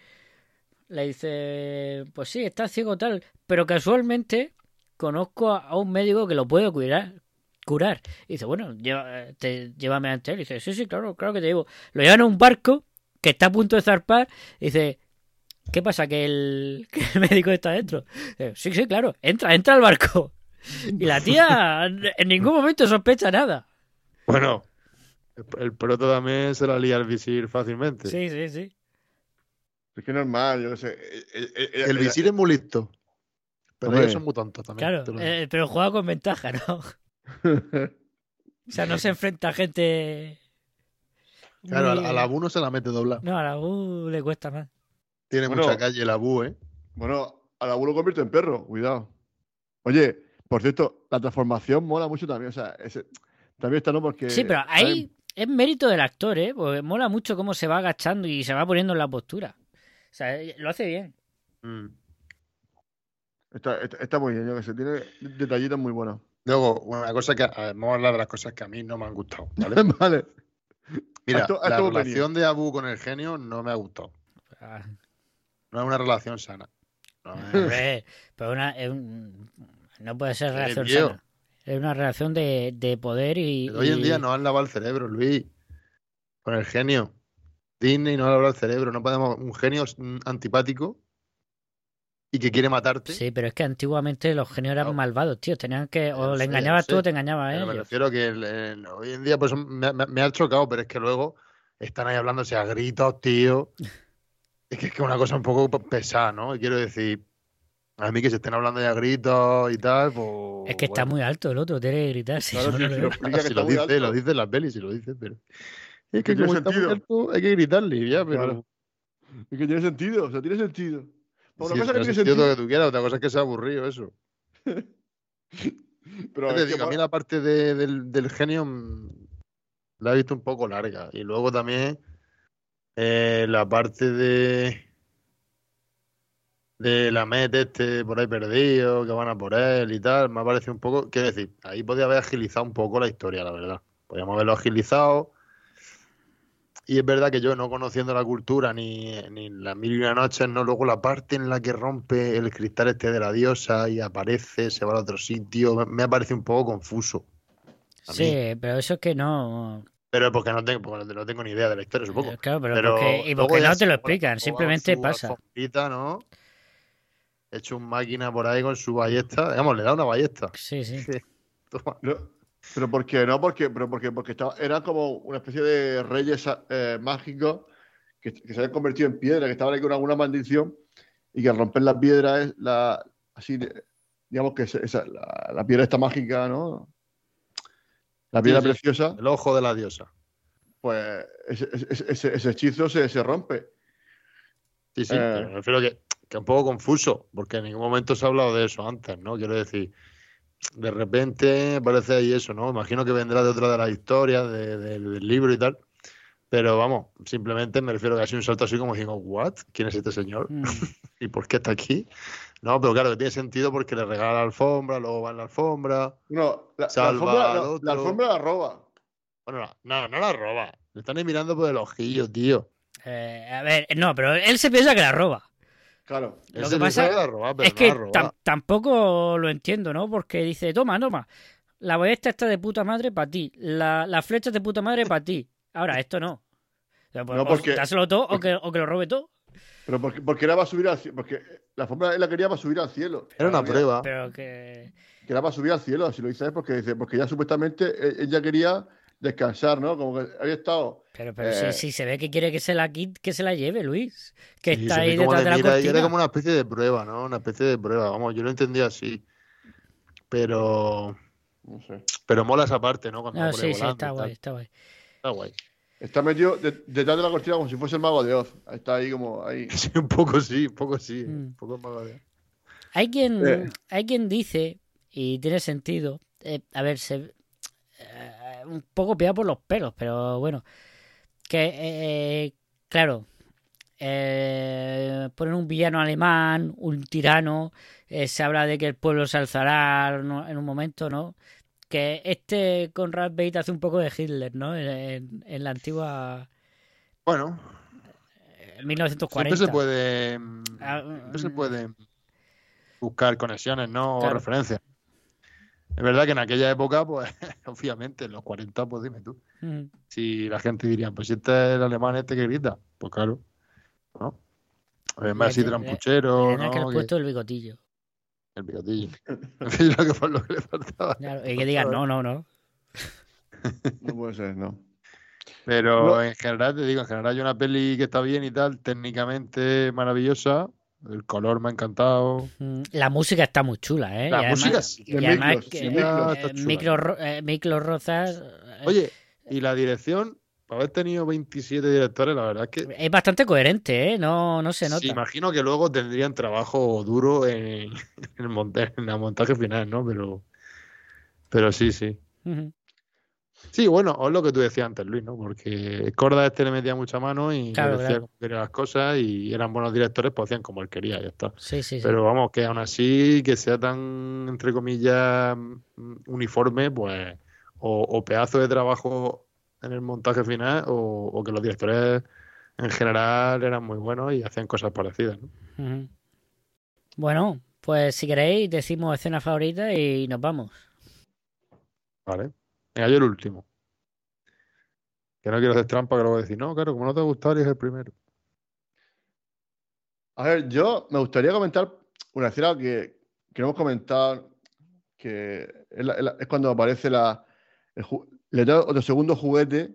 le dice, pues sí, está ciego tal, pero casualmente conozco a, un médico que lo puede curar. Curar. Y dice, bueno, te, llévame ante él. Y dice, sí, sí, claro, claro que te llevo. Lo llevan a un barco que está a punto de zarpar. Y dice, ¿qué pasa? ¿Que el, <laughs> que el médico está dentro? Dice, sí, sí, claro, entra, entra al barco. Y la tía en ningún momento sospecha nada. Bueno, el, el proto también se la lía al visir fácilmente. Sí, sí, sí. Es que normal, yo qué sé. Eh, eh, eh, El eh, visir es muy listo. Pero ellos son muy tontos también. Claro, eh, pero juega con ventaja, ¿no? O sea, no se enfrenta a gente. Claro, muy- a, a la Bu no se la mete doblar. No, a la U le cuesta más. Tiene Bueno. mucha calle la Bu, ¿eh? Bueno, al abuelo convierte en perro, cuidado. Oye, por cierto, la transformación mola mucho también. O sea, ese- también está, ¿no? Porque. Sí, pero ahí es mérito del actor, ¿eh? Porque mola mucho cómo se va agachando y se va poniendo en la postura. O sea, eh, lo hace bien. Mm. Está, está- está muy bien, yo que sé. Tiene detallitos muy buenos. Luego, una cosa que. a ver, Vamos a hablar de las cosas que a mí no me han gustado. ¿vale? <laughs> vale. Mira, Esto- esto la relación de Abu con el genio no me ha gustado. Ah, No es una relación sana. No es- hombre, pero una, es un- no puede ser Eh, relación sana. Es una relación de, de poder y. Pero hoy en y- día nos han lavado el cerebro, Luis. Con el genio. Disney nos ha lavado el cerebro. No podemos. Un genio antipático y que quiere matarte. Sí, pero es que antiguamente los genios eran malvados, tío. Tenían que. O le sé, engañabas tú sé. o te engañaba a Pero me refiero a que el- el- hoy en día pues me, me- me ha chocado, pero es que luego están ahí hablándose a gritos, tío. <laughs> Es que es que una cosa un poco pesada, ¿no? Y quiero decir, a mí que se estén hablando ya a gritos y tal, pues. Es que está bueno, muy alto el otro, tiene que gritar. Claro, no si lo muy dice, alto. lo dice en las pelis, si lo dice, pero. Es Que como está muy alto, hay que gritarle, ya, pero. Claro. Es que tiene sentido, o sea, tiene sentido. Una Sí, cosa que tiene sentido todo sentido. lo que tú quieras, otra cosa es que sea aburrido eso. <laughs> Pero te a mí la parte de- del, del genio mm, la he visto un poco larga. Y luego también eh, la parte de de la Met este por ahí perdido, que van a por él y tal, me ha parecido un poco, quiero decir, ahí podía haber agilizado un poco la historia, la verdad. Podríamos haberlo agilizado Y es verdad que yo, no conociendo la cultura ni, ni las mil y una noches, no luego la parte en la que rompe el cristal este de la diosa y aparece, se va a otro sitio, me, me parece un poco confuso. Sí, pero eso es que no. Pero porque no tengo, porque no tengo ni idea de la historia, supongo. Eh, Claro, pero, Pero porque, y porque no te lo explican, simplemente pasa. ¿no? Hecho un máquina por ahí con su ballesta. Digamos, le da una ballesta. Sí, sí. <laughs> Toma. No, pero ¿por qué? No, porque, pero porque, porque estaba, eran como una especie de reyes eh, mágicos que, que se habían convertido en piedra, que estaban ahí con alguna maldición y que al romper la piedra, es la, así, de- digamos que esa- la, la piedra esta mágica, ¿no? La piedra Sí, sí. preciosa, El ojo de la diosa. pues ese, ese- ese- ese hechizo se, se rompe. Sí, sí, Eh. pero me refiero que, que un poco confuso, porque en ningún momento se ha hablado de eso antes, ¿no? Quiero decir, de repente aparece ahí eso, ¿no? Imagino que vendrá de otra de las historias, de- de- del libro y tal. Pero vamos, simplemente me refiero que ha sido un salto así como diciendo, ¿what? ¿Quién es este señor? Mm. <laughs> ¿Y por qué está aquí? No, pero claro, que tiene sentido porque le regala la alfombra, luego va en la alfombra. No, la, la alfombra, al no, otro. la alfombra la roba. Bueno, no, no, no la roba. Le están ahí mirando por el ojillo, tío. Eh, a ver, no, pero él se piensa que la roba. Claro. Él Lo se que piensa pasa que la roba, pero es no que la roba. tam- tampoco lo entiendo, ¿no? Porque dice, toma, toma, la ballesta está de puta madre para ti, la, la flecha es de puta madre para ti. Ahora, esto no. O sea, pues, No, o porque- dáselo todo o que, o que lo robe todo. Pero porque, porque era para subir al cielo. Porque la alfombra él la quería para subir al cielo. Era una prueba. Pero que... que era para subir al cielo, así lo dice él, porque dice, porque ya supuestamente e- ella quería descansar, ¿no? Como que había estado. Pero, pero Eh. sí, sí, se ve que quiere que se la quite, que se la lleve, Luis. Que Sí, está ahí detrás de la mira cortina. Era como una especie de prueba, ¿no? Una especie de prueba. Vamos, yo lo entendí así. Pero, No sé. pero mola esa parte, ¿no? Cuando No, sí, sí, está guay, está guay. Está guay. Está metido de- detrás de la cortina como si fuese el mago de Oz. Está ahí como ahí. <laughs> Sí, un poco sí, un poco sí. Mm. Un poco más de- Hay quien, Eh. hay quien dice, y tiene sentido, eh, a ver, se, eh, un poco pillado por los pelos, pero bueno, que, eh, claro, eh, ponen un villano alemán, un tirano, eh, se habla de que el pueblo se alzará en un momento, ¿no? Que este Conrad Bate hace un poco de Hitler, ¿no? En, en- en la antigua... Bueno, en 1940. siempre se puede. Ah, Siempre se mm. puede buscar conexiones, ¿no? Claro. O referencias. Es verdad que en aquella época, pues, <laughs> obviamente, en los 40, pues dime tú. Mm. Si la gente diría, pues si este es el alemán este que grita, pues claro, ¿no? Además, así trampuchero, Tenía que ¿no? haber Que- puesto el bigotillo. El bigotillo. Es <laughs> <laughs> lo que, fue lo que le faltaba. Claro, y que digan, no, no, no. <laughs> No puede ser, no. Pero No. en general, te digo, en general hay una peli que está bien y tal, técnicamente maravillosa. El color me ha encantado. La música está muy chula, ¿eh? La Y además- música sí y además que- Miklos. eh. Micro, Ro- eh, Miklos Rozas eh, Oye, y la dirección, para haber tenido 27 directores, la verdad es que es bastante coherente, ¿eh? No, no se nota. sí, imagino que luego tendrían trabajo duro en, <laughs> en el montaje, en el montaje final, ¿no? Pero, pero sí, sí. Sí, bueno, es lo que tú decías antes, Luis, ¿no? Porque Corda este le metía mucha mano y le Claro, decía claro. cómo quería las cosas y eran buenos directores, pues hacían como él quería, ya está. Sí, sí, sí. Pero vamos, que aún así, que sea tan, entre comillas, mm, uniforme, pues, o, o pedazo de trabajo en el montaje final, o, o que los directores en general eran muy buenos y hacían cosas parecidas, ¿no? Bueno, pues si queréis, decimos escena favorita y nos vamos. Vale. Venga, yo el último. Que no quiero hacer trampa, que luego voy a decir, no, claro, como no te ha gustado, eres el primero. A ver, yo me gustaría comentar una escena que, que no hemos comentado, que es, la- cuando aparece la. el le da otro segundo juguete,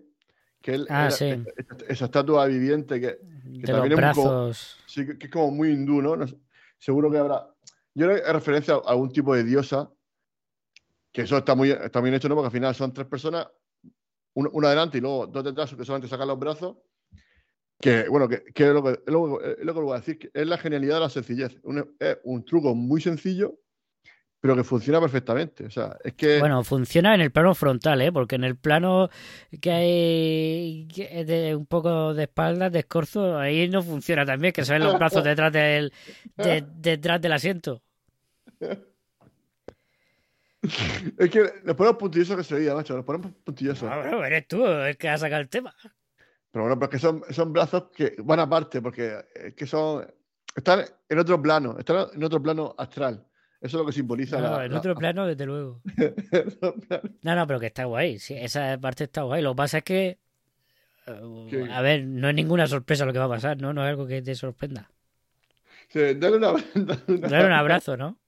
que es Ah, sí. es- esa estatua viviente que, De los también es brazos. sí, que, que es como muy hindú, ¿no? Seguro que habrá. Yo creo que es referencia a algún tipo de diosa, que eso está muy está bien hecho, ¿no? Porque al final son tres personas, uno, uno adelante y luego dos detrás que solamente sacan los brazos. Que, bueno, que, que es, lo que, es lo que- es lo que voy a decir, que es la genialidad de la sencillez. Un- es un truco muy sencillo, pero que funciona perfectamente. O sea, es que. Bueno, funciona en el plano frontal, ¿eh? Porque en el plano que hay que es de un poco de espaldas, de escorzo, ahí no funciona también, que se ven los brazos <laughs> detrás del, de- detrás del asiento. Es que le ponemos puntilloso que se veía, macho. Le ponemos puntilloso. Ah, bueno, eres tú el que ha sacado el tema. Pero bueno, pero es que son, son brazos que van aparte, porque es que son. Están en otro plano, están en otro plano astral. Eso es lo que simboliza No, la- en la- otro plano, desde luego. <laughs> No, no, pero que está guay. Sí, esa parte está guay. Lo que pasa es que. eh. A ver, no es ninguna sorpresa lo que va a pasar, ¿no? No es algo que te sorprenda. Sí, dale una, <laughs> dale una- Dar un abrazo, ¿no?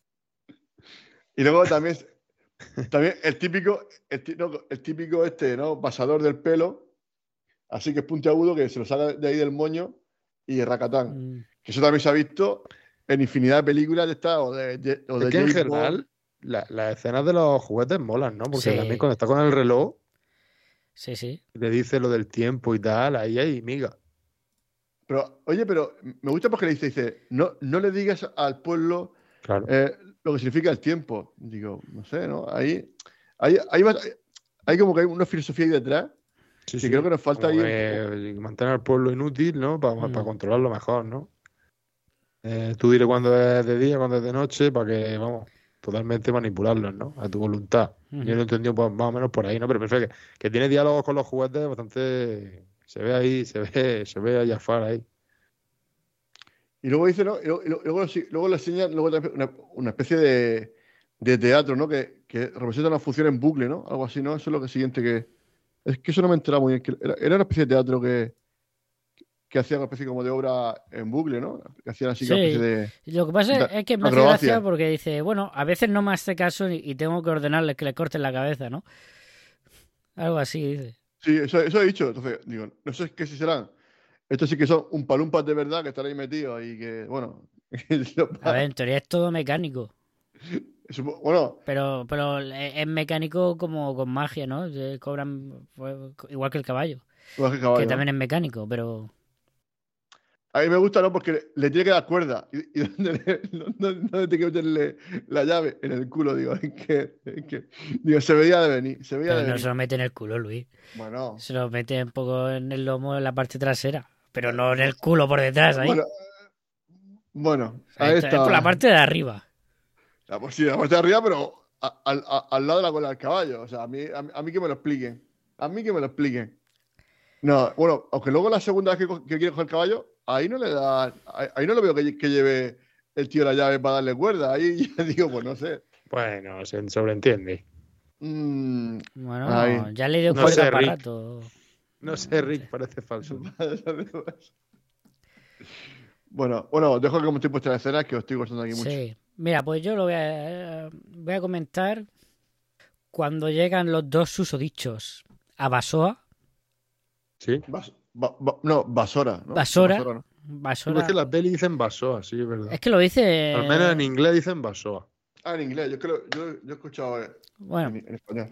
Y luego también, también el típico, el, típico este, ¿no? Pasador del pelo, así que es puntiagudo, que se lo saca de ahí del moño y racatán. Mm, Que eso también se ha visto en infinidad de películas de estas o de, de- o de Es que en general, la- las escenas de los juguetes molan, ¿no? Porque Sí. también cuando está con el reloj Sí, sí. y le dice lo del tiempo y tal, ahí hay miga. Pero, oye, pero me gusta porque le dice, dice, no, no le digas al pueblo Claro. eh, lo que significa el tiempo. Digo, no sé, ¿no? Ahí, ahí, ahí va- hay como que hay una filosofía ahí detrás Sí, que sí. creo que nos falta Como ahí. mantener al pueblo inútil, ¿no? Para, Mm. controlarlo mejor, ¿no? Eh, tú diré cuándo es de día, cuándo es de noche, para que, vamos, totalmente manipularlos, ¿no? A tu voluntad. Yo lo he entendido pues, más o menos por ahí, ¿no? Pero perfecto, que, que tiene diálogos con los juguetes bastante... Se ve ahí, se ve, se ve a Jafar ahí. Y luego dice, ¿no? Y luego, y luego, luego, sí- luego le enseña luego una, una especie de, de teatro, ¿no? Que, que representa una función en bucle, ¿no? Algo así, ¿no? Eso es lo que siguiente que. Es que eso no me enteraba muy bien. que era, era una especie de teatro que, que hacía una especie como de obra en bucle, ¿no? Que hacían así Sí. especie de. Lo que pasa es que me hace gracia porque dice, bueno, a veces no me hace caso y, tengo que ordenarles que le corten la cabeza, ¿no? Algo así dice. Sí, eso, eso he dicho. Entonces, digo, no sé qué si serán. Estos sí que son un palumpas de verdad que están ahí metidos y que, bueno. <laughs> A ver, en teoría es todo mecánico. <laughs> bueno, Pero, pero es mecánico como con magia, ¿no? Se Cobran pues, igual que el caballo, es que caballo, que también es mecánico, pero A mí me gusta, ¿no? Porque le, tiene que dar cuerda. ¿Y, y <laughs> dónde, le- dónde- dónde tiene que meterle la llave? En el culo, digo. Es que, es que- digo, se veía de venir. Se veía de no venir. se lo mete en el culo, Luis. Bueno, Se lo mete un poco en el lomo, en la parte trasera, pero no en el culo por detrás, ahí. bueno, bueno, Ahí está, está. Es por la parte de arriba. La, pues sí, la parte de arriba, pero a- al- a- al lado de la cola del caballo. O sea, a mí, a, mí- a que me lo expliquen. A mí que me lo expliquen. No, bueno, aunque luego la segunda vez que, que quiere coger el caballo, ahí no le da. Ahí, ahí no lo veo que, lle- que lleve el tío la llave para darle cuerda. Ahí <laughs> ya digo, pues no sé. Bueno, se sobreentiende. Mm, Bueno, Ahí. ya le dio No cuerda sé, para Rick. rato. No sé, Rick, parece falso. <laughs> bueno, bueno, dejo que como estoy puesta la escena, que os estoy gustando aquí mucho. Sí. Mira, pues yo lo voy a, voy a comentar cuando llegan los dos susodichos a Basoa. Sí. Bas- ba- ba- no, Basora. ¿no? Basora. ¿no? Basora. Es que la peli dicen Basoa, sí, es verdad. Es que lo dice. Al menos en inglés dicen Basoa. Ah, en inglés. Yo creo, yo, yo he escuchado eh, Bueno, en, en español.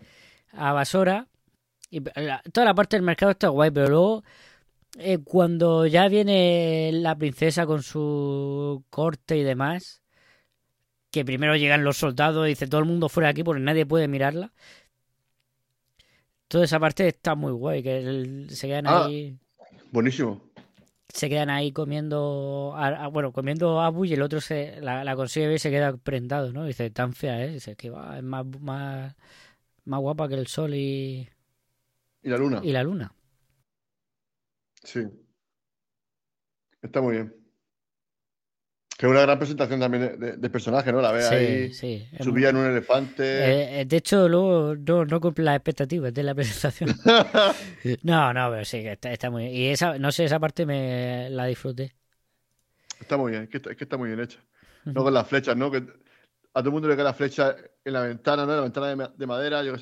a Basora. Y la- toda la parte del mercado está guay, pero luego eh, cuando ya viene la princesa con su corte y demás, que primero llegan los soldados y dice todo el mundo fuera de aquí porque nadie puede mirarla. Toda esa parte está muy guay, que el- se quedan Ah. ahí. Buenísimo. se quedan ahí comiendo, a- a- bueno, comiendo abu y el otro se la, la consigue y se queda prendado, ¿no? Dice, tan fea, ¿eh? Dice, que va, es más, más, más guapa que el sol y, Y la luna. y la luna. Sí. Está muy bien. Que una gran presentación también de, personaje, ¿no? La ve Sí, ahí sí. es subida en un elefante. Eh, eh, de hecho, luego no, no cumple las expectativas de la presentación. <laughs> No, no, pero sí, está, está muy bien. Y esa, no sé, esa parte me la disfruté. Está muy bien, es que está, es que está muy bien hecha. No Ujú. con las flechas, ¿no? Que a todo el mundo le cae la flecha en la ventana, ¿no? En la ventana de, ma- de madera. yo.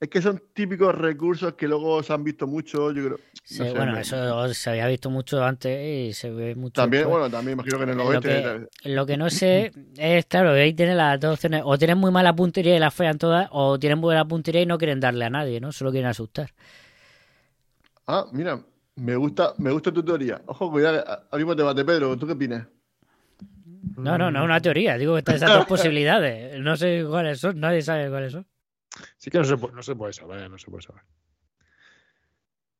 Es que son típicos recursos que luego se han visto mucho, yo creo. Sí, no sé, bueno, me- eso se había visto mucho antes y se ve mucho También, después. bueno, también imagino que en el Lo 90. que, lo que no sé es, claro, ahí tienen las dos opciones. O tienen muy mala puntería y las fallan todas, o tienen buena puntería y no quieren darle a nadie, ¿no? Solo quieren asustar. Ah, mira, me gusta, me gusta tu teoría. Ojo, cuidado, a- abrimos debate, Pedro. ¿Tú qué opinas? No, no, no es una teoría. Digo que están esas dos <laughs> posibilidades. No sé cuáles son, nadie sabe cuáles son. Sí que no se, puede, no se puede saber, no se puede saber.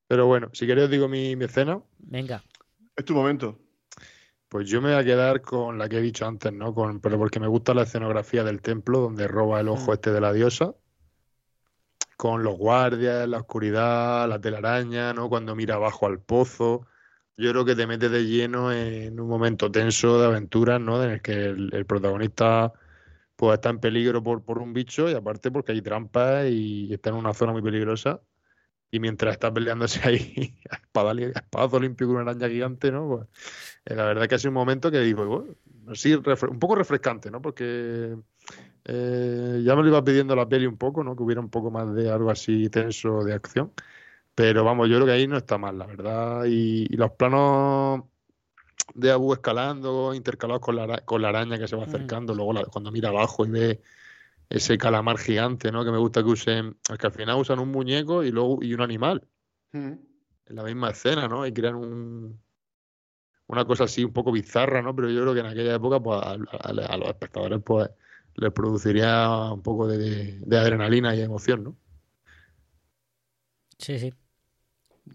Pero bueno, si queréis os digo mi, mi escena, Venga. Es tu momento. pues yo me voy a quedar con la que he dicho antes, ¿no? Con, pero porque me gusta la escenografía del templo donde roba el ojo este de la diosa. con los guardias, la oscuridad, la telaraña, ¿no? Cuando mira abajo al pozo. Yo creo que te metes de lleno en un momento tenso de aventuras, ¿no? En el que el, el protagonista pues está en peligro por, por un bicho y aparte porque hay trampas y está en una zona muy peligrosa. Y mientras está peleándose <laughs> ahí a espada- a espadazo limpio con una araña gigante, ¿no? Pues, eh, la verdad que ha un momento que digo, bueno, sí, un poco refrescante, ¿no? Porque eh, ya me lo iba pidiendo la peli un poco, ¿no? Que hubiera un poco más de algo así tenso de acción. Pero vamos, yo creo que ahí no está mal, la verdad. Y los planos de Abu escalando, intercalados con la, con la araña que se va Mm. acercando, luego la- cuando mira abajo y ve ese calamar gigante, ¿no? Que me gusta que usen, es que al final usan un muñeco y luego y un animal Mm. en la misma escena, ¿no? Y crean un, una cosa así un poco bizarra, ¿no? Pero yo creo que en aquella época, pues a, a- a los espectadores, pues les produciría un poco de, de adrenalina y emoción, ¿no? Sí, sí.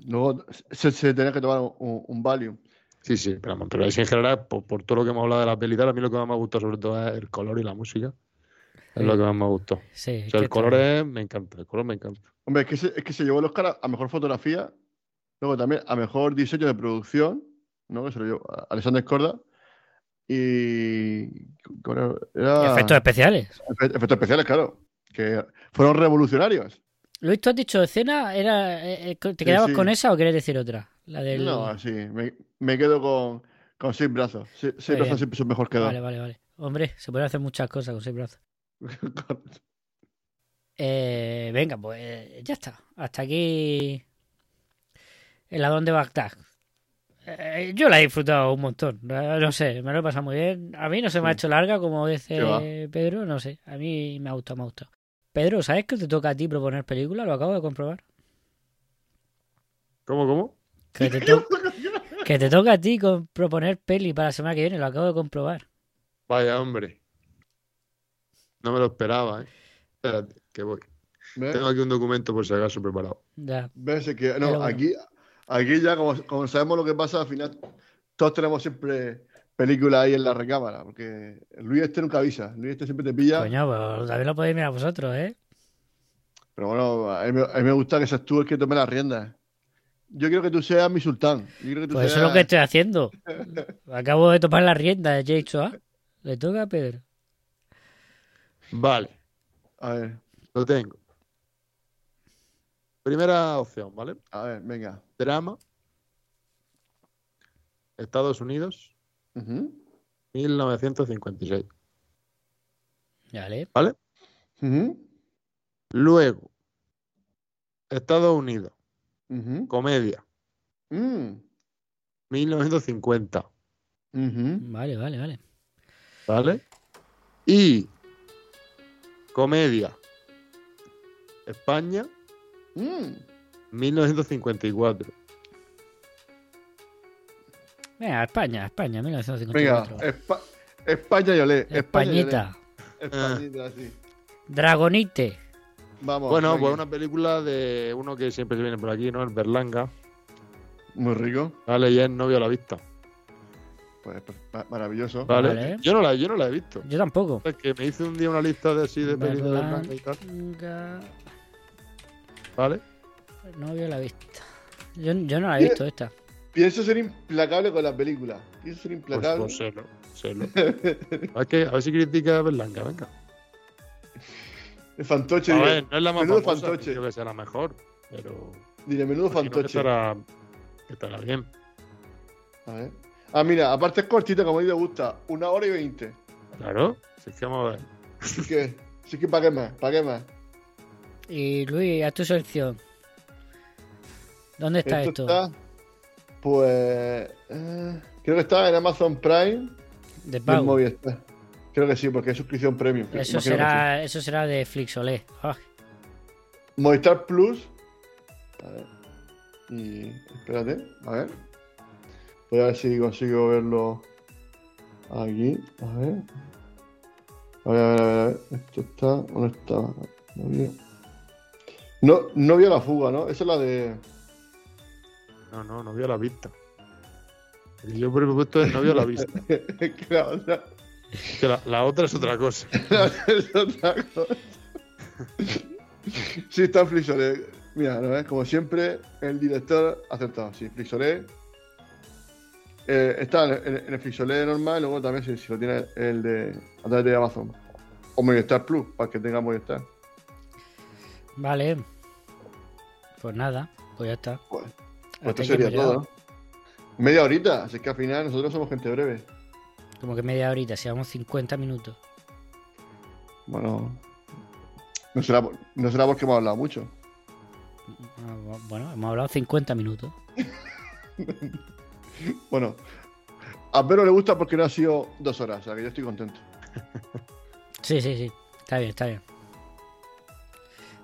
Luego se, se tenía que tomar un, un Valium. Sí, sí, pero, en general, por, por todo lo que hemos hablado de la peli a mí lo que más me ha gustado sobre todo es el color y la música. Es lo que más me gustó. Sí, O sea, el color es, me encanta, el color me encanta. Hombre, es que se, es que se llevó el Oscar a, a mejor fotografía, luego también a mejor diseño de producción, ¿no? Que se lo llevó a- Alexander Corda. Y. efectos especiales. Efe- efectos especiales, claro. Que fueron revolucionarios. Luis, tú has dicho escena, era, eh, eh, ¿te Sí, quedabas sí. con esa o quieres decir otra? La del... No, sí, me, me quedo con, con seis brazos. Se- Seis Muy brazos bien. siempre son mejor que dos. Vale, vale, vale. Hombre, se pueden hacer muchas cosas con seis brazos. <laughs> Eh, venga, pues eh, ya está. Hasta aquí el ladrón de Bagdad. Eh, yo la he disfrutado un montón. No sé, me lo he pasado muy bien. A mí no se me ha Sí. hecho larga, como dice. Pedro. No sé, a mí me ha gustado, me ha gustado. Pedro, ¿sabes que te toca a ti proponer películas? Lo acabo de comprobar. ¿Cómo, cómo? Que <laughs> te, to- que te toca a ti con- proponer peli para la semana que viene. Lo acabo de comprobar. Vaya, hombre. No me lo esperaba, ¿eh? Espérate, que voy. ¿Ves? Tengo aquí un documento por si acaso preparado. Ya. ¿Ves? Es que, no, bueno. aquí, aquí ya, como, como sabemos lo que pasa, al final todos tenemos siempre películas ahí en la recámara. Porque Luis este nunca avisa. Luis este siempre te pilla. Coño, pues también lo podéis mirar vosotros, ¿eh? Pero bueno, a mí, me- a mí me gusta que seas tú el que tome las riendas. Yo quiero que tú seas mi sultán. Yo quiero que tú Pues eso es lo que estoy haciendo. Acabo de tomar la rienda de Jason. ¿ah? Le toca a Pedro. Vale, A ver, lo tengo. Primera opción, ¿vale? a ver, venga. Drama. Estados Unidos, Ujú, 1956. Vale. ¿Vale? ujú, Luego, Estados Unidos, ujú, comedia, mm, 1950. ujú. Vale, vale, vale. ¿Vale? Y comedia, España, Mm. 1954. Venga, España, España, Venga, 1954. Espa- España y olé. España y olé. Españita. Españita, sí. Dragonite. Vamos. Bueno, pues una película de uno que siempre se viene por aquí, ¿no? El Berlanga. Muy rico. Vale, y es novio a la vista. Pues ma- maravilloso. ¿Vale? Vale. Yo, no la, yo no la he visto. Yo tampoco. Es que me hice un día una lista de así de películas de y tal. ¿Vale? No vio la vista. Yo, yo no la he visto esta. Pienso ser implacable con la película. Pienso ser Pues, implacable. pues sélo, sélo. <laughs> Es que, a ver si critica a Berlanga, venga. El fantoche, A diré. ver, no es la más menudo famosa, fantoche. creo que sea la mejor, pero... Diré, menudo pues, que fantoche. estará, que estará bien. A ver. Ah, mira, aparte es cortita, como a mí me gusta. Una hora y veinte. Claro, si es que vamos a ver. Así que, así que ¿para qué más? ¿Para qué más? Y Luis, haz tu selección. ¿Dónde está esto? está, pues, eh, creo que está en Amazon Prime De pago. Creo que sí, porque es suscripción premium. Eso será, eso será de Flixolé. Ah, sí. Movistar Plus. A ver. Y espérate, a ver. Voy a ver si consigo verlo aquí. A ver. A ver, a ver, a ver. a ver. Esto está. ¿Dónde está? No veo. No, no vio la fuga, ¿no? Esa es la de. No, no, no vio la vista. El yo por he puesto es no vio la vista. <laughs> que la otra. Que la, la otra es otra cosa. <laughs> la otra es otra cosa. Sí, está en Flixolé. Mira, ¿no ves? como siempre, el director ha acertado. Sí, Flixolé. Eh, está en, el Flixolé normal y luego también si, si lo tiene el de a través de Amazon. O Movistar Plus, para que tenga Movistar. Vale. Pues nada, pues ya está. Pues, pues esto sería todo, ¿no? Media horita, así que al final nosotros somos gente breve. Como que media horita, si vamos 50 minutos. Bueno, no será, no será porque hemos hablado mucho. Ah, Bueno, hemos hablado 50 minutos. <laughs> Bueno, a Pedro le gusta porque no ha sido dos horas, o sea que yo estoy contento. <laughs> Sí, sí, sí. Está bien, está bien.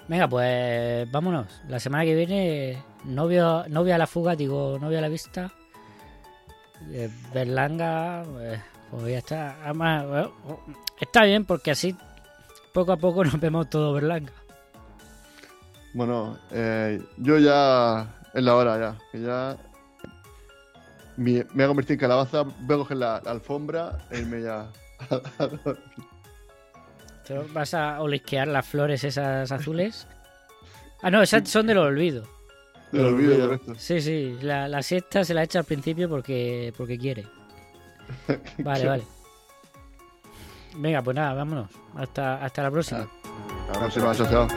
Venga, pues vámonos. La semana que viene, novio, novia a la fuga, digo, novia a la vista. Eh, Berlanga, eh, pues ya está. Además, bueno, está bien porque así poco a poco nos vemos todo Berlanga. Bueno, eh, yo ya es la hora ya, que ya me, me voy a convertir en calabaza, voy a coger la, la alfombra e irme ya <laughs> a dormir. ¿Te ¿Vas a olisquear las flores esas azules? Ah, no, esas son del olvido. Del olvido, olvido. correcto. Sí, sí, la, la siesta se la echa al principio porque, porque quiere. <laughs> Vale, vale. Venga, pues nada, vámonos. Hasta, hasta la próxima. La próxima, chao.